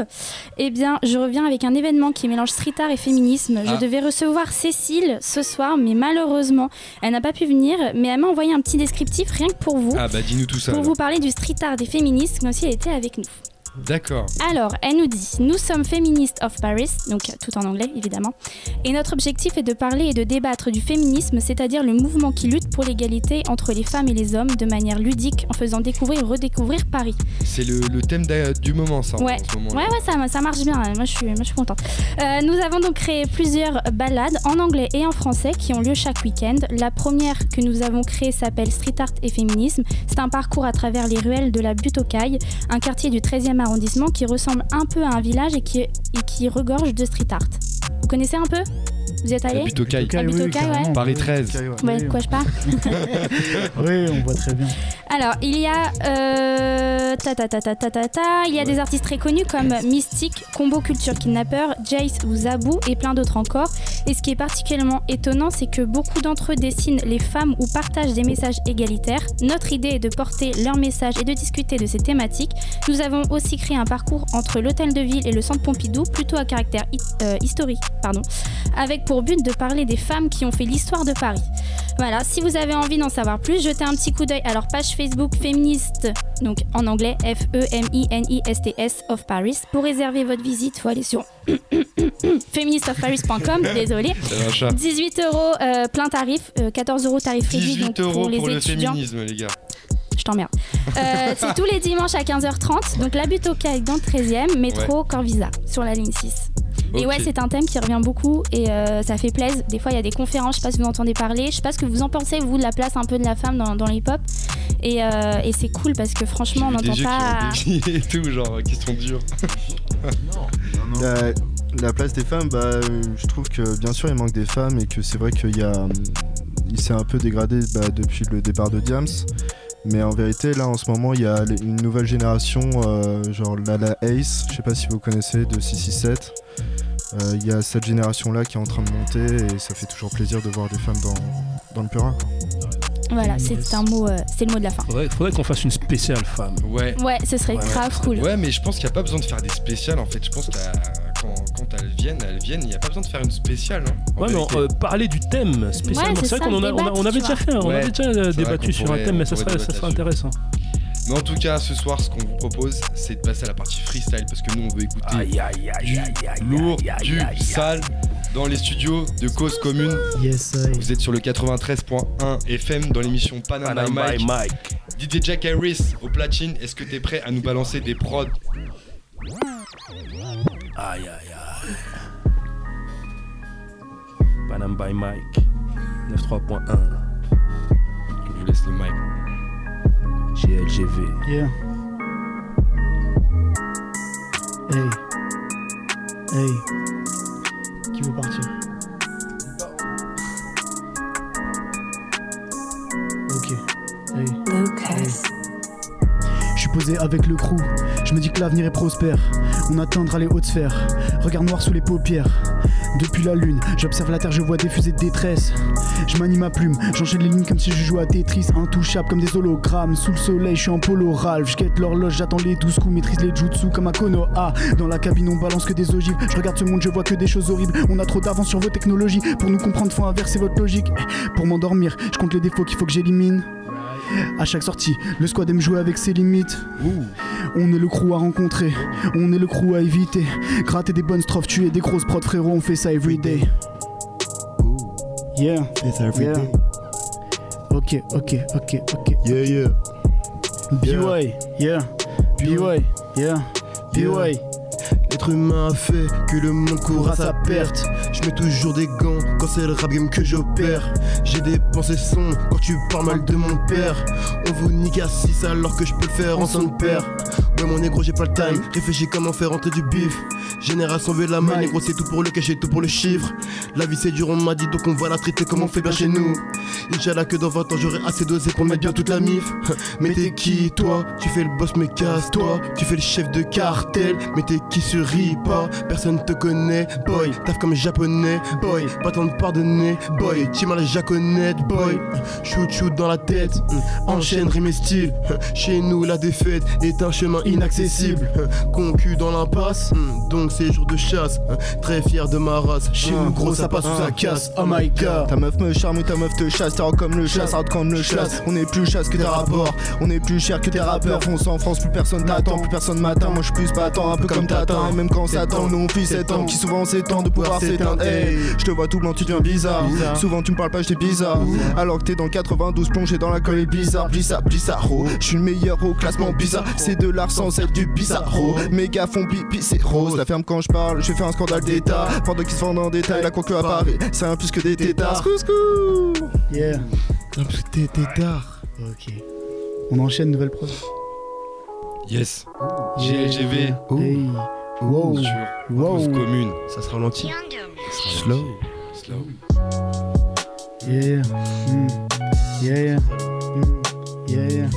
Eh bien, je reviens avec un événement qui mélange street art et féminisme. Ah. Je devais recevoir Cécile ce soir, mais malheureusement, elle n'a pas pu venir. Mais elle m'a envoyé un petit descriptif rien que pour vous. Ah bah dis-nous tout ça. Pour alors. vous parler du street art des féministes, comme si elle était avec nous. D'accord. Alors, elle nous dit Nous sommes Feminists of Paris, donc tout en anglais évidemment, et notre objectif est de parler et de débattre du féminisme, c'est-à-dire le mouvement qui lutte pour l'égalité entre les femmes et les hommes de manière ludique en faisant découvrir et redécouvrir Paris. C'est le, le thème du moment, ça. en Ouais, ce moment, ouais, ouais, ça, ça marche bien, moi je suis, moi, je suis contente. Euh, nous avons donc créé plusieurs balades en anglais et en français qui ont lieu chaque week-end. La première que nous avons créée s'appelle Street Art et Féminisme. C'est un parcours à travers les ruelles de la butte aux Cailles, un quartier du 13e arrondissement qui ressemble un peu à un village et qui, et qui regorge de street art. Vous connaissez un peu? Vous êtes allé aux cailles. La butte aux cailles, ouais. Paris 13. Ouais, de quoi je parle Oui, on voit très bien. Alors, il y a euh, ta, ta, ta, ta, ta, ta, ta. il y a des artistes très connus comme Mystique, Combo Culture Kidnapper, Jace ou Zabou et plein d'autres encore. Et ce qui est particulièrement étonnant, c'est que beaucoup d'entre eux dessinent les femmes ou partagent des messages égalitaires. Notre idée est de porter leur message et de discuter de ces thématiques. Nous avons aussi créé un parcours entre l'hôtel de ville et le centre Pompidou, plutôt à caractère hi- euh, historique, pardon, avec pour but de parler des femmes qui ont fait l'histoire de Paris. Voilà, si vous avez envie d'en savoir plus, jetez un petit coup d'œil à leur page Facebook féministe, donc en anglais F-E-M-I-N-I-S-T-S of Paris. Pour réserver votre visite, il faut aller sur feministofparis.com, désolé. C'est un chat. 18 euros euh, plein tarif, euh, 14 euros tarif réduit 18 donc euros pour les pour le étudiants. féminisme, les gars. Je t'emmerde. Euh, c'est tous les dimanches à 15h30, donc la butte au caille dans le 13e, métro Corvisa, sur la ligne 6. Et ouais, c'est un thème qui revient beaucoup et euh, ça fait plaisir. Des fois, il y a des conférences, je sais pas si vous entendez parler, je sais pas ce que vous en pensez, vous, de la place un peu de la femme dans, dans le hip-hop. Et, euh, et c'est cool parce que franchement, on n'entend pas. qui ont et tout, genre, qui sont durs. La, la place des femmes, bah, je trouve que bien sûr il manque des femmes et que c'est vrai qu'il y a, il s'est un peu dégradé bah, depuis le départ de Diams. Mais en vérité, là en ce moment, il y a une nouvelle génération, euh, genre Lala Ace, je sais pas si vous connaissez, de 667. Euh, Il y a cette génération-là qui est en train de monter et ça fait toujours plaisir de voir des femmes dans, dans le purin. quoi. Voilà, c'est un mot, euh, c'est le mot de la fin. Faudrait, faudrait qu'on fasse une spéciale femme. Ouais. Ouais, ce serait grave cool. Ouais, mais je pense qu'il n'y a pas besoin de faire des spéciales en fait. Je pense que quand, quand elles viennent, elles viennent, il n'y a pas besoin de faire une spéciale. hein, Ouais, mais euh, parler du thème spécialement. Ouais, c'est vrai ça, qu'on on, avait déjà fait, hein, on Ouais, avait déjà euh, débattu sur un thème, mais ça serait, ça serait intéressant. Mais en tout cas, ce soir, ce qu'on vous propose, c'est de passer à la partie freestyle parce que nous, on veut écouter Aïe, aïe, aïe, du aïe, aïe, lourd, aïe, aïe, du aïe, aïe. sale dans les studios de Cause Commune. Yes. Vous êtes sur le 93.1 FM dans l'émission Panama Panama Mike. by Mike. DJ Jack Harris au platine, est-ce que t'es prêt à nous balancer des prods? Aïe, aïe, aïe. Panam by Mike. 93.1. Je vous laisse le mic. GLGV. Yeah. Hey. Hey. Qui veut partir? Ok. Hey. Hey. Je suis posé avec le crew. Je me dis que l'avenir est prospère. On atteindra les hautes sphères. Regard noir sous les paupières. Depuis la lune, j'observe la terre, je vois des fusées de détresse. Je manie ma plume, j'enchaîne les lignes comme si je jouais à Tetris, intouchable comme des hologrammes. Sous le soleil, je suis en polo Ralph, je guette l'horloge, j'attends les 12 coups, maîtrise les jutsu comme un Konoha. Dans la cabine, on balance que des ogives. Je regarde ce monde, je vois que des choses horribles. On a trop d'avance sur vos technologies. Pour nous comprendre, faut inverser votre logique. Pour m'endormir, je compte les défauts qu'il faut que j'élimine. À chaque sortie, le squad aime jouer avec ses limites. On est le crew à rencontrer, on est le crew à éviter. Gratter des bonnes strophes, tuer des grosses prods, frérot, on fait ça everyday. Yeah, yeah. Ok, ok, ok, ok. Yeah, yeah. BY, yeah. BY, yeah. BY. L'être humain a fait que le monde court à sa perte. Je mets toujours des gants quand c'est le rap game que j'opère. J'ai des pensées sombres quand tu parles mal de mon père. On vous nique à 6 alors que je peux le faire en son père. Ouais, mon négro, j'ai pas le time. Réfléchis comment faire rentrer du bif. Génération veut la main, négro, c'est tout pour le cachet, tout pour le chiffre. La vie c'est dur, on m'a dit donc on va la traiter comme on fait bien chez nous. Inch'Allah que dans 20 ans j'aurai assez dosé pour mettre bien toute la mif. Mais t'es qui toi? Tu fais le boss mais casse-toi. Tu fais le chef de cartel, mais t'es qui sur pas Personne te connaît, boy. Taf comme japonais, boy. Pas tant de pardonner, boy. Tu m'as la jaconette, boy? Shoot shoot dans la tête, mm. enchaîne rime et style. Chez nous la défaite est un chemin inaccessible. Concu dans l'impasse, mm. donc c'est jour de chasse. Très fier de ma race. Chez nous gros ça passe ou ça casse. Oh my god. Ta meuf me charme ou ta meuf te chasse, t'es comme le chasse, hard comme le chasse. On est plus chasse que tes rapports, on est plus cher que tes rappeurs. Fonce en France, plus personne t'attend, plus personne m'attend. Moi je suis plus battant, un peu comme t'attends. Et même quand ça tend, nous on fuit 7 ans qui souvent s'étend de pouvoir s'éteindre. Hey, je te vois tout blanc, tu deviens bizarre. Souvent tu me parles pas, j'étais bizarre. Alors que t'es dans le 92 plongé dans la colle bizarre, bizarre, bizarro. Je suis le meilleur au classement bizarre. C'est de l'art sans être du bizarro. Mes gars font pipi, c'est rose. La ferme quand je parle, je fais un scandale d'état. Pendant qu'ils se vendent en détail, la conclu à Paris, c'est un plus que des tétards. Yeah. Un plus que des tétards. Ok. On enchaîne nouvelle prod. Yes. GLGV. Hey. Wow. Sur Wow. Commune. Ça se ralentit. Slow. Slow. Yeah. Mm. Yeah, yeah. Mm. Yeah, yeah.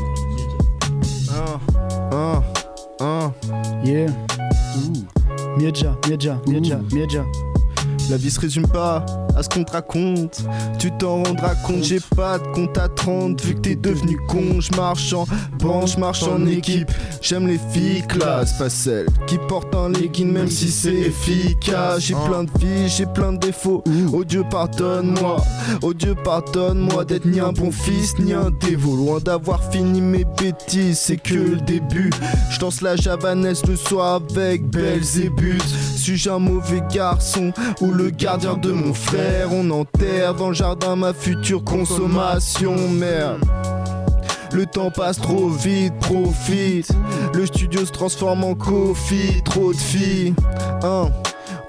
Ah, ah. Yeah. Miedja, Miedja, Miedja, Miedja. La vie se résume pas à ce qu'on te raconte. Tu t'en rendras compte, j'ai pas de compte à 30 vu que t'es devenu con. Je marche en je marche en équipe. J'aime les filles classe, pas celles qui portent un legging même si c'est efficace. J'ai plein de vies, j'ai plein de défauts. Oh Dieu pardonne-moi, oh Dieu pardonne-moi d'être ni un bon fils ni un dévot. Loin d'avoir fini mes bêtises, c'est que le début. Je danse la javanaise le soir avec Belzébuth. Suis-je un mauvais garçon ou le gardien de mon frère? On enterre dans le jardin ma future consommation, merde. Le temps passe trop vite, profite. Le studio se transforme en coffee, trop de filles. Hein.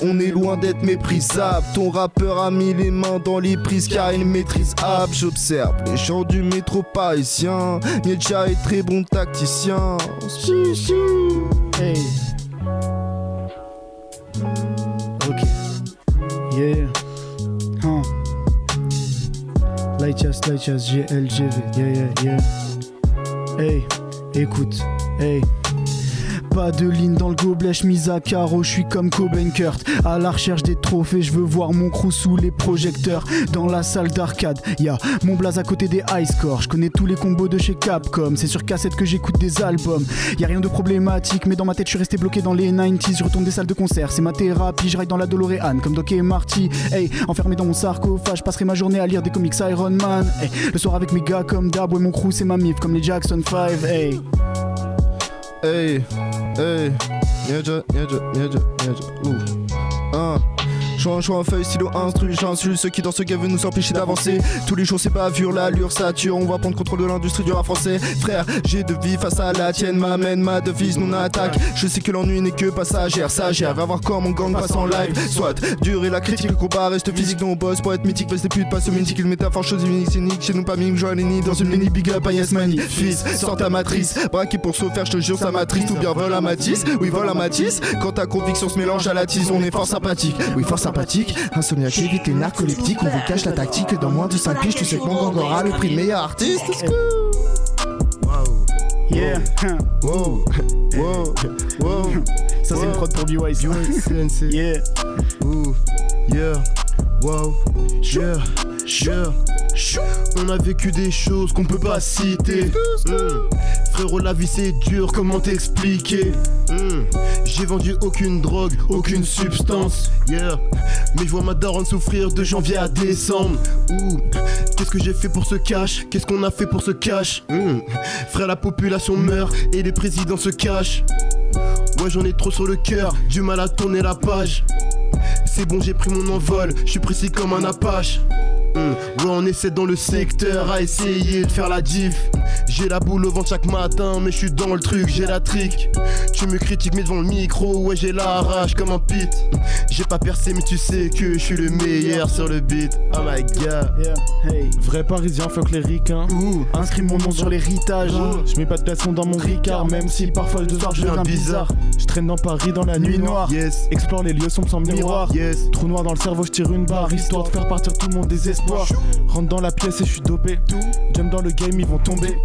On est loin d'être méprisable. Ton rappeur a mis les mains dans les prises car il maîtrise app. J'observe les gens du métro parisien. Nietzsche est très bon tacticien. Hey. Ok. Yeah. Lightchas, Lightchas, GLGV. Yeah, yeah, yeah. Hey, écoute. Hey. Pas de ligne dans le gobelet, mise à carreau, je suis comme Cobain Kurt. À la recherche des trophées, je veux voir mon crew sous les projecteurs. Dans la salle d'arcade, y'a mon blaze à côté des high scores. Je connais tous les combos de chez Capcom, c'est sur cassette que j'écoute des albums. Y a rien de problématique, mais dans ma tête, je suis resté bloqué dans les 90s. Je retourne des salles de concert, c'est ma thérapie. Je dans la DeLorean comme Doc et Marty. Hey, enfermé dans mon sarcophage, je passerai ma journée à lire des comics Iron Man. Le soir avec mes gars comme Dab, ouais, mon crew, c'est ma mif comme les Jackson 5. Hey. Hey, Hey, jedzie, jedzie, jedzie, jedzie, uff. Uh. Ah. Choix, choix, feuille, stylo, instru, j'insulte ceux qui dans ce game veulent nous empêcher d'avancer. Tous les jours c'est bavure, l'allure sature, on va prendre contrôle de l'industrie du rap français. Frère, j'ai de vie face à la tienne, m'amène ma devise, non attaque. Je sais que l'ennui n'est que passagère, sagère, va voir quand mon gang passe en live. Soit dur et la critique, le combat reste physique, non boss pour être mythique, face des putes, passe au mythique, une métaphore, chose unique, cynique, chez nous pas mime, joie ni dans une mini big up Yes Money. Fils, sors ta matrice, braqué pour se faire, je te jure, ça m'attriste, ou bien vol à Matisse, oui, vol à Matisse. Quand ta conviction se mélange à la tise, on est fort sympathique, oui, fort sympathique. Insomniaque, évite les narcoleptiques, on vous cache la tactique. Dans moins de 5 piges, tu sais que mon gang aura le prix de meilleur artiste. Yeah. Wow, wow, wow. Ça, c'est une prod pour B-Wise. CNC. Yeah. Ouh, yeah, wow, yeah, yeah. On a vécu des choses qu'on peut pas citer. Hmm. Frérot, la vie c'est dur, comment t'expliquer? Hmm. J'ai vendu aucune drogue, aucune substance. Yeah, mais je vois ma daronne souffrir de janvier à décembre. Ouh, qu'est-ce que j'ai fait pour ce cash? Qu'est-ce qu'on a fait pour ce cash? Hmm. Frère, la population meurt et les présidents se cachent. Ouais, j'en ai trop sur le cœur, du mal à tourner la page. C'est bon, j'ai pris mon envol, je suis précis comme un apache. Hmm, Ouais, on essaie dans le secteur à essayer de faire la diff. J'ai la boule au ventre chaque matin, mais je suis dans le truc, j'ai la trick. Tu me critiques, mais devant le micro, ouais, j'ai la rage comme un pit. J'ai pas percé, mais tu sais que je suis le meilleur sur le beat. Oh my god. Yeah. Hey. Vrai parisien, fuck les ricains. Ouh, inscris mon nom sur l'héritage. Je mets pas de poisson dans mon ricard, même si parfois le soir je deviens bizarre. Je traîne dans Paris dans la nuit noire. noire. Yes, Explore les lieux sombres sans miroir. yes. Trou noir dans le cerveau, je tire une barre histoire de faire partir tout mon désespoir. Rentre dans la pièce et je suis dopé. Jump dans le game, ils vont tomber.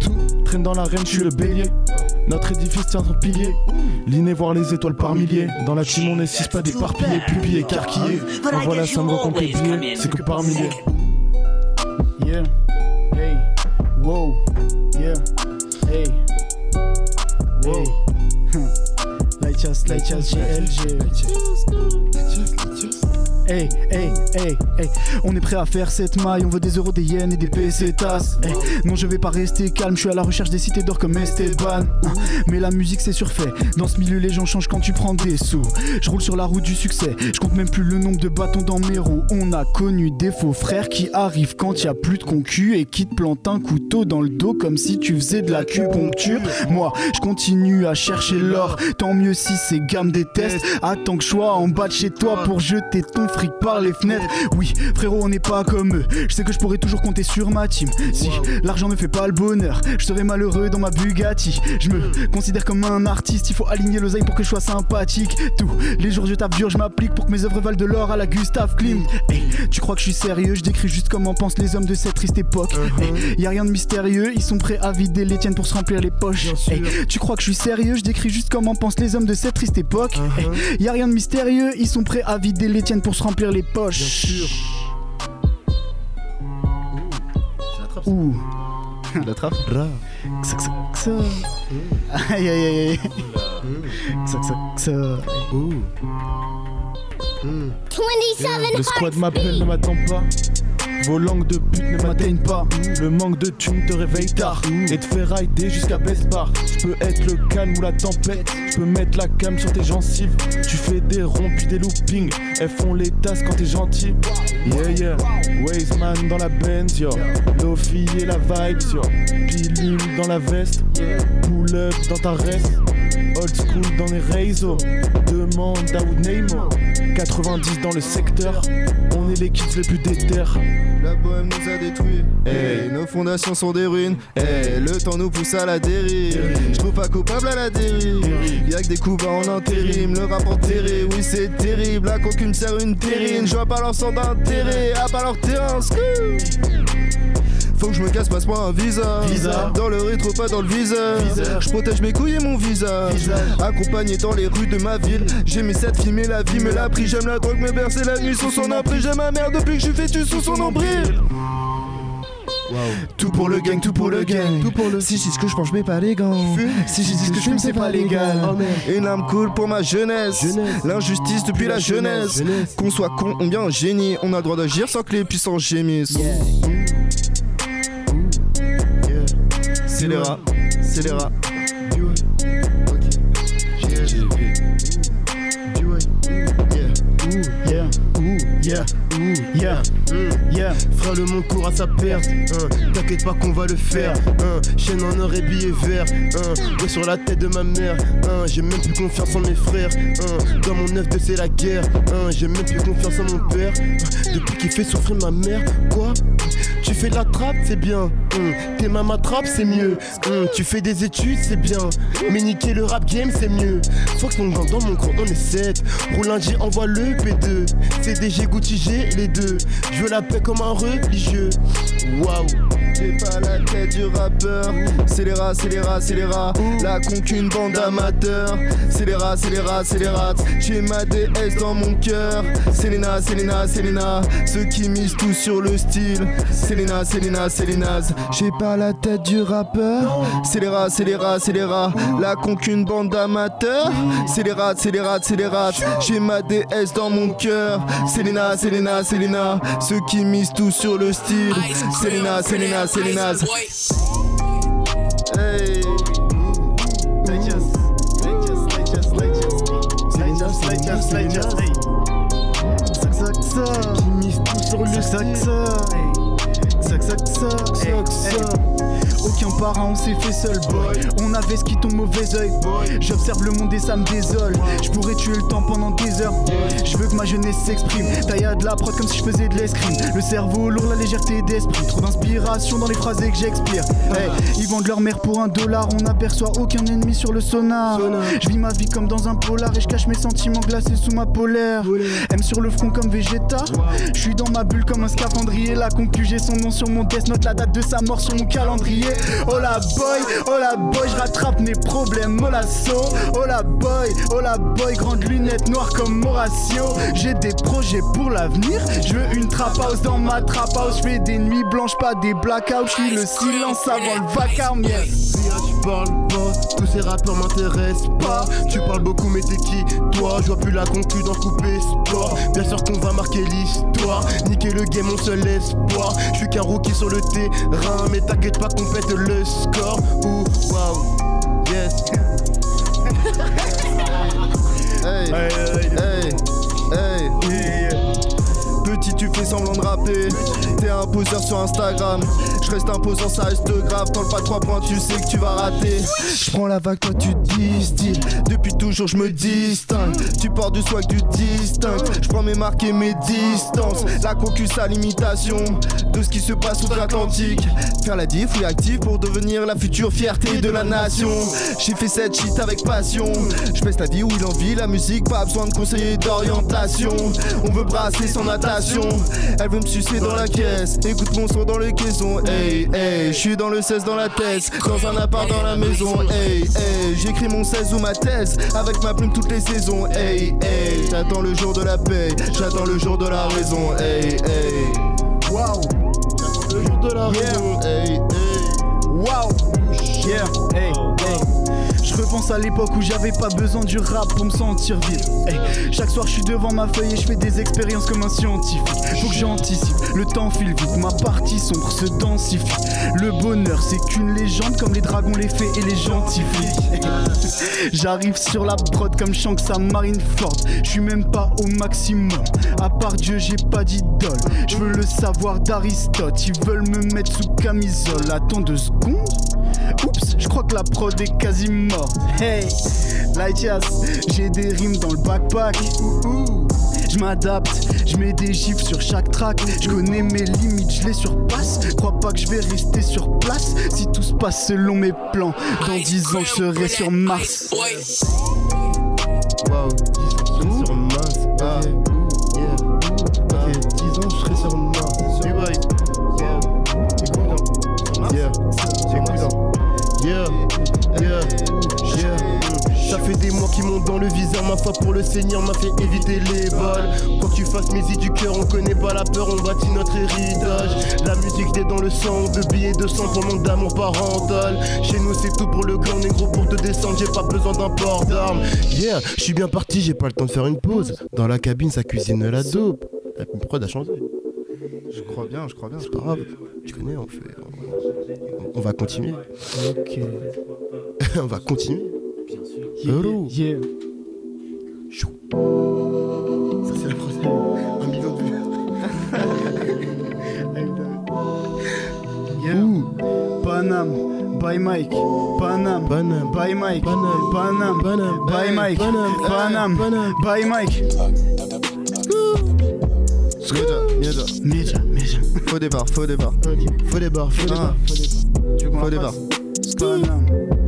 Traîne dans l'arène, je suis le bélier. Notre édifice tient son pilier. L'inné voir les étoiles par milliers. Dans la team, on est six pas d'éparpillés, pupilles écarquillés. La somme recompte les billets, c'est que par milliers. Yeah. Hey. Wow. Yeah. Hey. Hey. Lighthouse, Lighthouse, GLG. Hey, hey, hey, hey, on est prêt à faire cette maille, on veut des euros, des yens et des pesetas. Non, je vais pas rester calme, je suis à la recherche des cités d'or comme Esteban. Hein, Mais la musique c'est surfait, dans ce milieu les gens changent quand tu prends des sous. Je roule sur la route du succès, je compte même plus le nombre de bâtons dans mes roues. On a connu des faux frères qui arrivent quand y a plus de concu et qui te plantent un couteau dans le dos comme si tu faisais de l'acupuncture. Moi, je continue à chercher l'or, tant mieux si ces gammes détestent. Attends que je sois en bas de chez toi pour jeter ton fric par les fenêtres. Oui, frérot, on n'est pas comme eux. Je sais que je pourrais toujours compter sur ma team. Si l'argent ne fait pas le bonheur, je serais malheureux dans ma Bugatti. Je me considère comme un artiste, il faut aligner l'oseille pour que je sois sympathique. Tous les jours je tape dur, je m'applique pour que mes œuvres valent de l'or à la Gustave Klimt. Hey, tu crois que je suis sérieux? Je décris juste comment pensent les hommes de cette triste époque. Hey, y a rien de mystérieux, ils sont prêts à vider les tiennes pour se remplir les poches. Hey, tu crois que je suis sérieux? Je décris juste comment pensent les hommes de cette triste époque. Hey, y a rien de mystérieux, ils sont prêts à vider les tiennes pour se remplir les poches. Ouh. La trappe Xa, xa, xa. Aïe aïe aïe aïe. Xa, xa, xa. Le squad m'appelle, ne m'attend pas. Vos langues de pute ne m'atteignent pas. Le manque de thunes te réveille tard et te fait rider jusqu'à Best Bar. Je peux être le calme ou la tempête. Je peux mettre la cam sur tes gencives. Tu fais des ronds puis des loopings. Elles font les tasses quand t'es gentil. Yeah, yeah. Waze man dans la Benz, yo. Lofi et la vibe, yo. Pilule dans la veste. Pull up dans ta reste. Old school dans les réseaux. Demande Daoud Neymo. 90 dans le secteur. On est les kids les plus déter. La bohème nous a détruits. Hey, nos fondations sont des ruines. Hey, le temps nous pousse à la dérive. Je trouve pas coupable à la dérive. Y'a que des coups bas en intérim. Le rap enterré, oui, c'est terrible. La concune sert une terrine. Je vois pas leur sang d'intérêt, à pas leur terrain. Scoop. Faut que je me casse, passe-moi un visa. Visa. Dans le rétro, pas dans le viseur. Viseur. Je protège mes couilles et mon visage. Visage. Accompagné dans les rues de ma ville. J'ai mis cette filmer la vie me l'a pris. J'aime la drogue, me bercer la nuit sous son emprise. J'aime ma mère depuis que je suis fêtu sous son nombril. Tout pour le gang, tout pour le gang. Tout pour le. Si je dis ce que je mange, mais pas les gants. Si dis ce que je fume, c'est pas légal. Une âme cool pour ma jeunesse. L'injustice depuis la jeunesse. Qu'on soit con ou bien un génie, on a le droit d'agir sans que les puissants gémissent. C'est les rats, c'est les rats. Yeah, ooh, yeah, ooh, yeah. Frère, le monde court à sa perte. hein. T'inquiète pas qu'on va le faire. hein. Chaîne en or et billets verts. hein. Sur la tête de ma mère. hein. J'ai même plus confiance en mes frères. hein. Dans mon œuf c'est la guerre. hein. J'ai même plus confiance en mon père. Depuis qu'il fait souffrir ma mère. Quoi Tu fais de la trappe, c'est bien. hein. Tes mains m'attrapent, c'est mieux. hein. Tu fais des études, c'est bien. Mais niquer le rap game, c'est mieux. Faut que ton gang dans mon cours, on est 7. Roule un G, envoie le P2. CDG Gucci, j'ai les deux. Je veux la paix comme un religieux. Waouh. J'ai pas la tête du rappeur. C'est les rats, c'est les rats, c'est les rats. La concu, une bande amateurs. C'est les rats, c'est les rats, c'est les rats. J'ai ma déesse dans mon cœur. Selena, Selena, Selena. Ceux qui misent tout sur le style. Selena, Selena, Selena. J'ai pas la tête du rappeur. C'est les rats, c'est les rats, c'est les rats. La concu, une bande amateurs. C'est les rats, c'est les rats, c'est les rats. J'ai ma déesse dans mon cœur. Selena, Selena, Selena. Ceux qui misent tout sur le style. Selena, Selena, Selena. On s'est fait seul, boy. On avait ce qui tombe mauvais oeil. J'observe le monde et ça me désole. Je pourrais tuer le temps pendant des heures. Je veux que ma jeunesse s'exprime. Taille à de la prod comme si je faisais de l'escrime. Le cerveau lourd, la légèreté d'esprit. Trop d'inspiration dans les phrases et que j'expire. Hey, ils vendent leur mère pour un dollar. On n'aperçoit aucun ennemi sur le sonar. Je vis ma vie comme dans un polar et je cache mes sentiments glacés sous ma polaire. M sur le front comme Vegeta. Je suis dans ma bulle comme un scaphandrier. La concu, j'ai son nom sur mon death note, la date de sa mort sur mon calendrier. Oh la boy, oh la boy, je rattrape mes problèmes. Oh oh la boy, oh la boy, grande lunette noire comme Horatio. J'ai des projets pour l'avenir. Je veux une trap house dans ma trap house. Je fais des nuits blanches, pas des blackouts. Je suis le silence avant le vacarme. Parles pas, tous ces rappeurs m'intéressent pas. Tu parles beaucoup, mais t'es qui Toi, je vois plus la concu dans Coupé Sport. Bien sûr qu'on va marquer l'histoire. Niquer le game, mon seul espoir. Je suis qu'un rookie sur le terrain, mais t'inquiète pas qu'on pète le score. Ouh, waouh, yes. Hey, hey, hey. Petit, tu fais semblant de rapper. T'es un poseur sur Instagram. Je reste imposant, ça reste grave. Quand le pas 3 points, tu sais que tu vas rater. Je prends la vague, toi tu distilles. Depuis toujours, je me distingue. Tu portes du swag, du distinct. Je prends mes marques et mes distances. La concuse à l'imitation de ce qui se passe outre-Atlantique. Faire la diff, oui, active pour devenir la future fierté de la nation. J'ai fait cette shit avec passion. Je pèse la vie où il en vit, la musique, pas besoin de conseiller d'orientation. On veut brasser sans natation. Elle veut me sucer dans la caisse. Écoute mon son dans le caisson. Hey, hey, je suis dans le 16 dans la thèse. Dans un appart dans la maison. Hey, hey, j'écris mon 16 ou ma thèse. Avec ma plume toutes les saisons. Hey, hey, j'attends le jour de la paix. J'attends le jour de la raison. Hey, hey. Waouh, le jour de la raison. Hey, hey. Wow, yeah, hey, hey. Je repense à l'époque où j'avais pas besoin du rap pour me sentir vivre. Chaque soir je suis devant ma feuille et je fais des expériences comme un scientifique. Faut que j'anticipe, le temps file vite, ma partie sombre se densifie. Le bonheur c'est qu'une légende comme les dragons, les fées et les gentils. J'arrive sur la prod comme Shanks à Marineford. Je suis même pas au maximum. À part Dieu, j'ai pas d'idole. Je veux le savoir d'Aristote. Ils veulent me mettre sous camisole. Attends deux secondes. Oups, crois que la prod est quasi morte. Hey, Lightyear, j'ai des rimes dans le backpack. Je m'adapte, je mets des gifs sur chaque track. Je connais mes limites, je les surpasse. Crois pas que je vais rester sur place si tout se passe selon mes plans. Dans 10 ans, je serai sur Mars. Waouh, 10 ans sur Mars. Ah, fois pour le Seigneur m'a fait éviter les balles. Quoi que tu fasses mes du cœur, on connaît pas la peur, on bâtit notre héritage. La musique t'es dans le sang, de billets de sang pour manque d'amour parental. Chez nous c'est tout pour le clan négro pour te descendre, j'ai pas besoin d'un port d'armes. Yeah, je suis bien parti, j'ai pas le temps de faire une pause. Dans la cabine, ça cuisine la dope. La prod a changé? Je crois bien, je crois bien. C'est pas grave. Tu connais, on fait. On, on va continuer. Ok. on va continuer. Yeah, Hello. yeah. Ça c'est la prochaine. Un million de Yeah. Panam, by Mike. Panam, Panam, by Mike. Panam, Panam, Panam, by Mike. Panam, Panam, Panam. by Mike. Niaja. Meja, Meja. Faux départ, faux départ. Faux débarre, faux faux débarre. Tu Faux départ. Panam,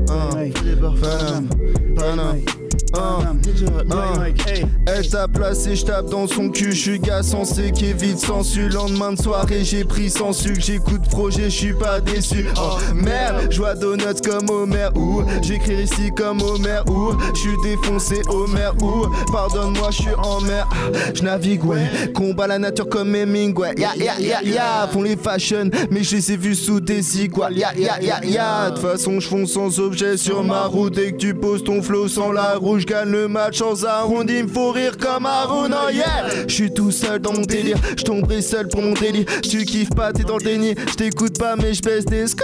Un, Mike. Faux faux Panam, Panam. Hey. Elle t'a placé, je tape dans son cul, je suis gars sensé qui évite sensu. Lendemain de soirée, j'ai pris sans sucre, j'écoute projet, je suis pas déçu. Oh merde, je vois donuts comme Homer. Ou j'écris ici comme Homer. Ou je suis défoncé Homer. Ou pardonne-moi, je suis en mer. Je navigue, ouais, combat la nature comme Hemingway. Ya ya ya ya, font les fashion, mais je les ai vus sous des iguales. Ya ya ya ya, de toute façon, je fonce sans objet sur ma route. Dès que tu poses ton flow sans la rouge, je gagne le match sans arrondi. Il me faut rire comme Haroun, oh yeah. Je suis tout seul dans mon délire, je tomberai seul pour mon délit. Tu kiffes pas, t'es dans le déni. Je t'écoute pas, mais je baisse des scoops.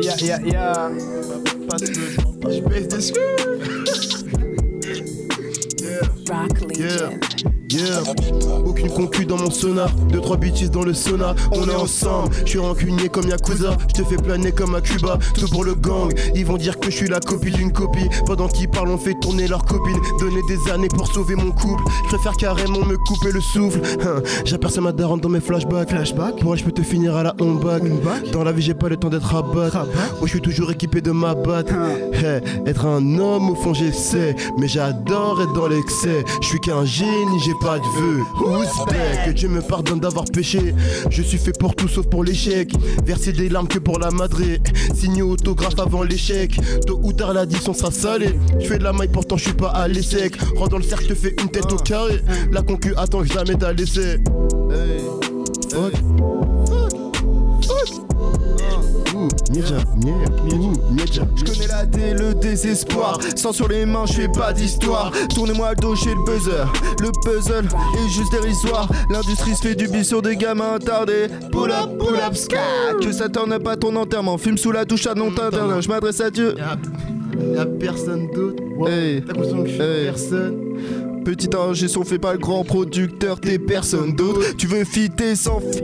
Ya, ya, ya. Parce que je baisse des scoops. Yeah. Yeah, aucune concu dans mon sonar, deux trois bitches dans le sauna, on est ensemble, je suis rancunier comme Yakuza, je te fais planer comme à Cuba, tout pour le gang, ils vont dire que je suis la copie d'une copie, pendant qu'ils parlent on fait tourner leurs copines, donner des années pour sauver mon couple, je préfère carrément me couper le souffle, Hein, j'aperçois ma daronne dans mes flashbacks, Flashback. elle je peux te finir à la home back, dans la vie j'ai pas le temps d'être à battre, moi je suis toujours équipé de ma batte, Hein. Hey, être un homme au fond j'essaie, mais j'adore être dans l'excès, je suis qu'un génie, j'ai pas de vœux. Ouzbek, que Dieu me pardonne d'avoir péché. Je suis fait pour tout sauf pour l'échec. Verser des larmes que pour la madré. Signer autographe avant l'échec. Tôt ou tard l'addition sera salée. Je fais de la maille pourtant je suis pas à l'essai. Rentre dans le cercle, fais une tête au carré. La concu attend jamais t'as laissé. Hey. Fuck. Ouh, Nietzsche. Je connais la dé, le désespoir. Sans sur les mains, je fais pas d'histoire. Tournez-moi le dos chez le buzzer. Le puzzle est juste dérisoire. L'industrie se fait du bis sur des gamins attardés. Pull up, pull up, ska. Que ça tourne pas ton enterrement. Fume sous la douche à non t'interdit. Je m'adresse à Dieu. Y'a personne d'autre. Hey. T'as l'impression que je suis Hey. personne. Petit ingé son fait pas le grand producteur, t'es personne d'autre. Tu veux fitter sans fi-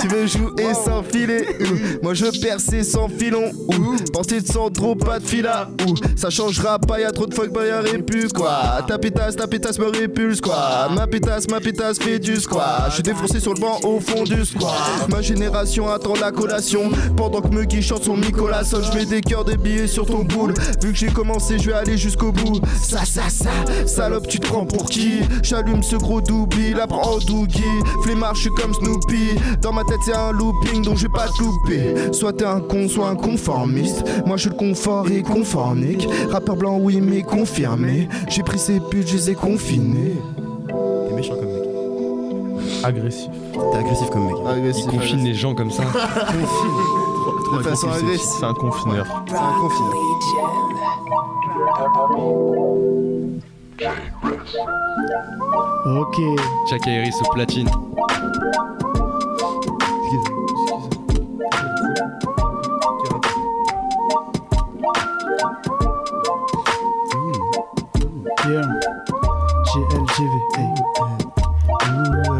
Tu veux jouer sans filet Ouh. Moi je veux percer sans filon Ouh. Penser de sans trop pas de fila Ouh. Ça changera pas, y'a trop de que bah y'a répulse quoi. Ta pétasse, ta pétasse me répulse quoi. Ma pétasse, ma pétasse fait du squat. Je suis défoncé sur le banc au fond du squat. Ma génération attend la collation. Pendant que Muggy chante son Nicolas Je mets des cœurs, des billets sur ton boule. Vu que j'ai commencé, je vais aller jusqu'au bout. Ça, ça, ça, salope tu te prends pour qui? J'allume ce gros doobie, la prends en doogie. Flemmard, je suis comme Snoopy Dans ma tête c'est un looping donc je vais pas te louper Soit t'es un con, soit un conformiste Moi je suis le confort et conformique Rappeur blanc oui mais confirmé J'ai pris ces putes, je les ai confinés T'es méchant comme mec. Agressif. T'es agressif comme mec. Agressif, Il confine les gens comme ça. De façon agressive C'est un confineur. C'est un confineur Ok. Chaka Iris au platine. Yeah. GLGV. Hey.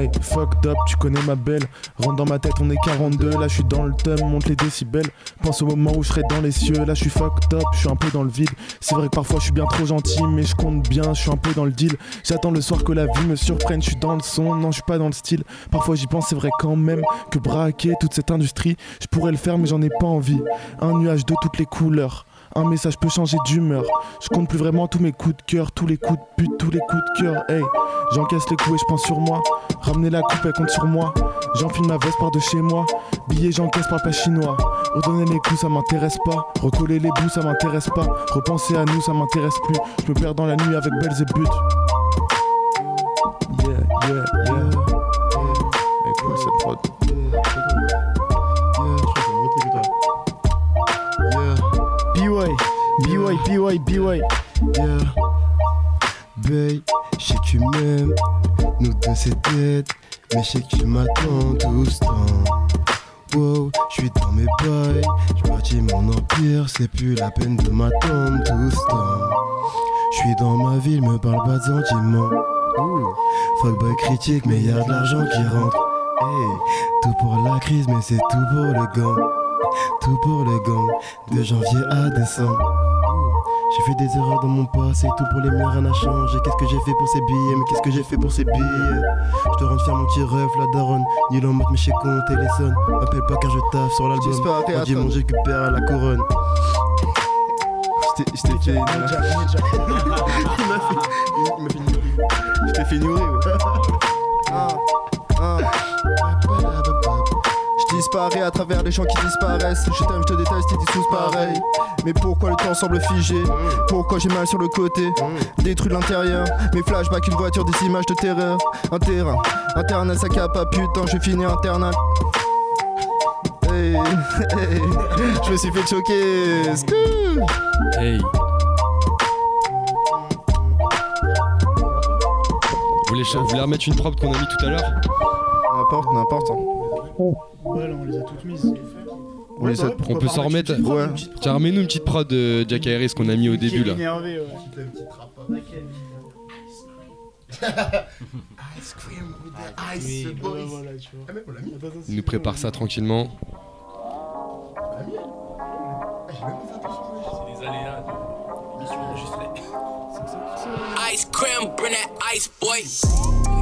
Hey, fucked up, tu connais ma belle. Rentre dans ma tête, on est 42. Là, je suis dans le thème, monte les décibels. Pense au moment où je serai dans les cieux. Là, je suis fucked up, je suis un peu dans le vide. C'est vrai que parfois je suis bien trop gentil, mais je compte bien, je suis un peu dans le deal. J'attends le soir que la vie me surprenne. Je suis dans le son, non, je suis pas dans le style. Parfois j'y pense, c'est vrai quand même que braquer toute cette industrie, je pourrais le faire, mais j'en ai pas envie. Un nuage de toutes les couleurs. Un message peut changer d'humeur. Je compte plus vraiment tous mes coups de cœur, tous les coups de pute, tous les coups de cœur. Hey, j'encaisse les coups et je pense sur moi. Ramener la coupe, elle compte sur moi. J'enfile ma veste par de chez moi. Billets, j'encaisse par le chinois. Redonner les coups, ça m'intéresse pas. Recoller les bouts, ça m'intéresse pas. Repenser à nous, ça m'intéresse plus. Je me perds dans la nuit avec belles et buts. Yeah, yeah, yeah. Cette BY, BY, BY, BY. Yeah. Babe, je sais que tu m'aimes, nous deux c'est dead, mais je sais que tu m'attends tout ce temps. Wow, je suis dans mes bails, je bâtis mon empire, c'est plus la peine de m'attendre tout ce temps. Je suis dans ma ville, me parle pas de sentiments. Ouh, Fuckboy critique, mais y a de l'argent qui rentre. Hey, tout pour la crise, mais c'est tout pour le gang. Tout pour le gang, de janvier à décembre. J'ai fait des erreurs dans mon passé, tout pour les miens, rien n'a changé. Qu'est-ce que j'ai fait pour ces billets, mais qu'est-ce que j'ai fait pour ces billets? Je te rends faire mon petit rêve, la daronne. Ni l'homme, mais chez con, téléphone. M'appelle pas car je taffe sur l'album. On dit mon, récupère la couronne. Je t'ai- fait. Il m'a fait. Il m'a fait nourrir. Je t'ai fait nourrir, ouais. À travers les gens qui disparaissent. Je t'aime, je te déteste, ils disent tous pareil. Mais pourquoi le temps semble figé? Pourquoi j'ai mal sur le côté? Détruit de l'intérieur. Mes flashbacks, une voiture, des images de terreur. Un terrain, internet, ça capte pas putain, je vais finir internat. Hey, hey, je me suis fait choquer. Scoop. Hey. Vous voulez, vous voulez remettre une prod qu'on a mis tout à l'heure? N'importe, n'importe. Ouais, là, on les a toutes mises. On les a- ouais, On pourquoi peut s'en remettre petite prod, Ouais. une petite prod. Tiens, remets-nous une petite prod de Jack Harris qu'on a mis au début là. Énervé, ouais. Ice cream with the ice, Oui, boys. ouais, voilà, tu vois. Ah, mec, on l'a mis. Attends, attends, Il nous prépare ça tranquillement. On l'a mis. Ah, j'ai même pas fait attention. C'est les aléas de l'émission enregistrée. Ice cream, bring that ice, boy.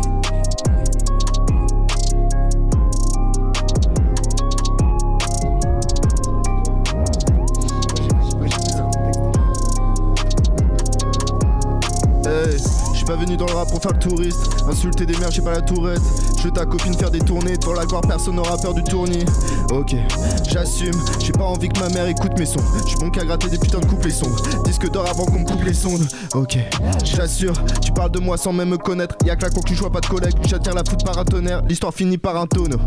Hey, je suis pas venu dans le rap pour faire le touriste. Insulter des mères, j'ai pas la tourette. Je ta copine faire des tournées. Devant la gloire, personne n'aura peur du tournis. Ok, j'assume. J'ai pas envie que ma mère écoute mes sons. Je suis bon qu'à gratter des putains de couplets sombres. Disque d'or avant qu'on me coupe les sondes. Ok, j'assure. Tu parles de moi sans même me connaître. Y'a que la conclu, je vois pas de collègues. J'attire la foot par un tonnerre. L'histoire finit par un tonneau.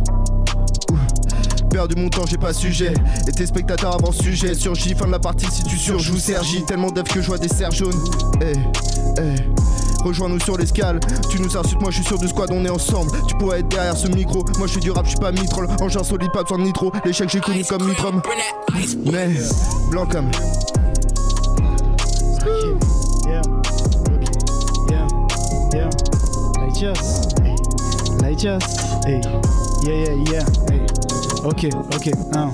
Perdu mon temps, j'ai pas sujet. Et tes spectateurs avant sujet. Surgis, fin de la partie si tu surjoues Sergi. Tellement d'œufs que je vois des serres jaunes. Eh, eh. Rejoins-nous sur l'escale, tu nous insultes, moi je suis sûr du squad, on est ensemble. Tu pourrais être derrière ce micro, moi je fais du rap, je suis pas mitrol. Engin solide, pas besoin de nitro. L'échec j'ai connu comme mitrum. Mais, blanc comme. Yeah, yeah, yeah. Lightyears, hey, yeah, yeah, yeah. Ok, ok, hein.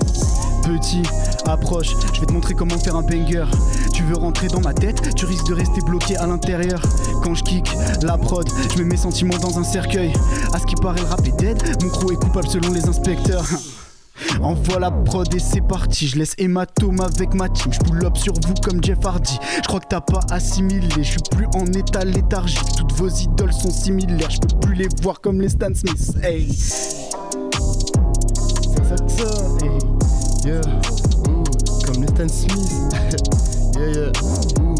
Petit, approche, je vais te montrer comment faire un banger. Tu veux rentrer dans ma tête, tu risques de rester bloqué à l'intérieur. Quand je kick la prod, je mets mes sentiments dans un cercueil. À ce qui paraît, le rap est dead, mon crew est coupable selon les inspecteurs. Envoie la prod et c'est parti. Je laisse hématome avec ma team. Je pull up sur vous comme Jeff Hardy. Je crois que t'as pas assimilé. Je suis plus en état léthargique. Toutes vos idoles sont similaires. Je peux plus les voir comme les Stan Smith. Hey. Ça, ça, ça, hey. Yeah, ooh, comme Stan Smith. yeah, yeah, ooh,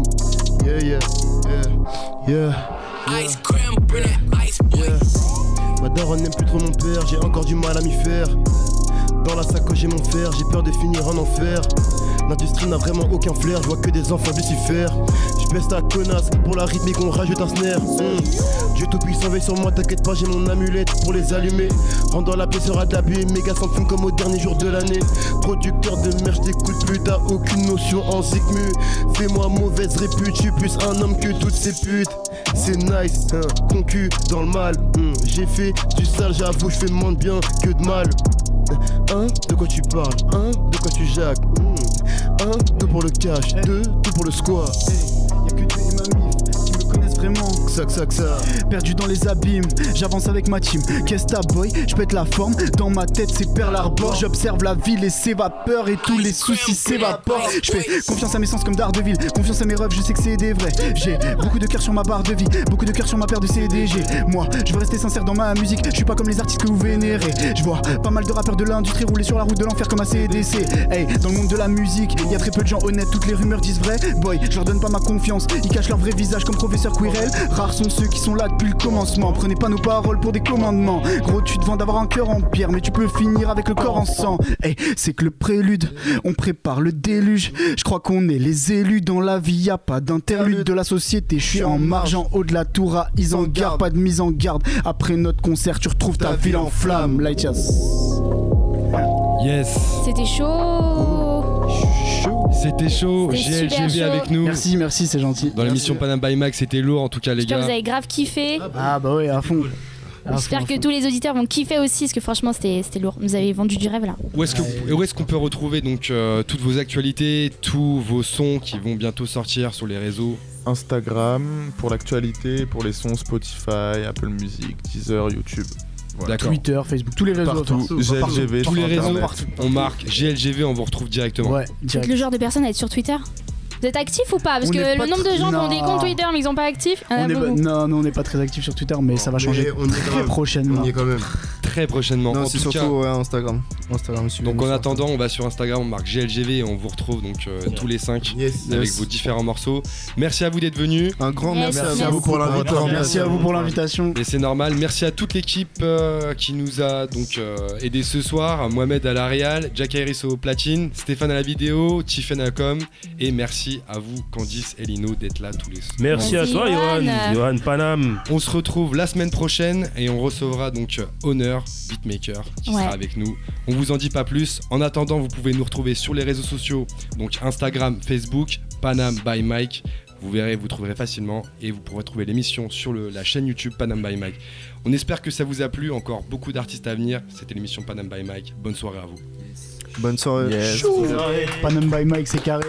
yeah, yeah, yeah, yeah. Ice cream, bring that ice, boy. Ma daronne n'aime plus trop mon père, j'ai encore du mal à m'y faire. Dans la sacoche j'ai mon fer, j'ai peur de finir en enfer. L'industrie n'a vraiment aucun flair, je vois que des enfants Lucifer. Baisse ta connasse pour la rythmique, on rajoute un snare. Hmm. Dieu tout puissant veille sur moi, t'inquiète pas, j'ai mon amulette pour les allumer. Rendant la pièce sera d'abus, méga sans film comme au dernier jour de l'année. Producteur de je t'écoute plus, t'as aucune notion en zigmu. Fais-moi mauvaise répute, je suis plus un homme que toutes ces putes. C'est nice, hein, concu dans le mal. Hmm. J'ai fait du sale, j'avoue, je fais moins de bien que de mal. Un, de quoi tu parles? Un, de quoi tu jacques? Hmm. Un, deux pour le cash Deux, tout pour le squat que des mamifs qui me connaissent vraiment. Ça, ça, ça. Perdu dans les abîmes, j'avance avec ma team. Qu'est-ce ta boy? Je pète la forme, dans ma tête c'est Pearl Harbor. J'observe la ville et ses vapeurs et tous les soucis s'évaporent. Je fais confiance à mes sens comme Daredevil, confiance à mes rêves, je sais que c'est des vrais. J'ai beaucoup de cœur sur ma barre de vie, beaucoup de cœur sur ma paire de CDG. Moi, je veux rester sincère dans ma musique, je suis pas comme les artistes que vous vénérez. Je vois pas mal de rappeurs de l'industrie rouler sur la route de l'enfer comme un CDC. Hey, dans le monde de la musique, y a très peu de gens honnêtes, toutes les rumeurs disent vrai. Boy, je leur donne pas ma confiance, ils cachent leur vrai visage comme professeur Rares sont ceux qui sont là depuis le commencement. Prenez pas nos paroles pour des commandements. Gros, tu te vends d'avoir un cœur en pierre, mais tu peux finir avec le corps en sang. Hey, c'est que le prélude, on prépare le déluge. Je crois qu'on est les élus dans la vie, y a pas d'interlude de la société. Je suis en marge en haut de la tour à Isengard, pas de mise en garde. Après notre concert, tu retrouves ta ville en flamme. Lightyears. Yes. C'était chaud. C'était chaud. C'était super GLGV chaud. avec nous. Merci, merci, c'est gentil. Dans l'émission Panam by Max, c'était lourd en tout cas les J'espère que gars. vous avez grave kiffé. Ah bah ouais, à fond. À J'espère fond, à que tous les auditeurs vont kiffer aussi, parce que franchement, c'était lourd. Vous avez vendu du rêve là. Où est-ce que où est-ce qu'on peut retrouver donc euh, toutes vos actualités, tous vos sons qui vont bientôt sortir sur les réseaux? Instagram pour l'actualité, pour les sons Spotify, Apple Music, Deezer, YouTube. Twitter, Facebook, tous les réseaux. Partout. Partout. GLGV, Tous les sur réseaux, Internet. on marque GLGV, on vous retrouve directement. Ouais, Vous êtes direct. le genre de personne à être sur Twitter? Vous êtes actif ou pas Parce On que le nombre de gens qui ont des comptes Twitter mais ils sont pas actifs, il y en a On est pas- beaucoup. non, non, on n'est pas très actif sur Twitter, mais ça va changer on très prochainement. On y est quand même. Très prochainement. Non, c'est tout surtout ouais, Instagram. Instagram, donc en attendant, on va sur Instagram, on marque GLGV et on vous retrouve donc euh, tous les 5 Yes. avec Yes. vos différents morceaux. Merci à vous d'être venus. Un grand Yes, merci, merci à vous pour l'invitation. Merci à vous pour l'invitation. Et c'est normal. Merci à toute l'équipe euh, qui nous a donc euh, aidé ce soir. Mohamed à la Real, Jack Harris au platine, Stéphane à la vidéo, Tiffen à la com. Et merci à vous, Candice et Lino, d'être là tous les soirs. Merci à Merci, toi, Johan. Johan. Panam. On se retrouve la semaine prochaine et on recevra donc euh, Honor Beatmaker qui Ouais. sera avec nous. On vous en dit pas plus. En attendant, vous pouvez nous retrouver sur les réseaux sociaux, donc Instagram, Facebook, Panam by Mike. Vous verrez, vous trouverez facilement et vous pourrez trouver l'émission sur le- la chaîne YouTube Panam by Mike. On espère que ça vous a plu. Encore beaucoup d'artistes à venir. C'était l'émission Panam by Mike. Bonne soirée à vous. Bonne soirée. Yes. Panam by Mike, c'est carré.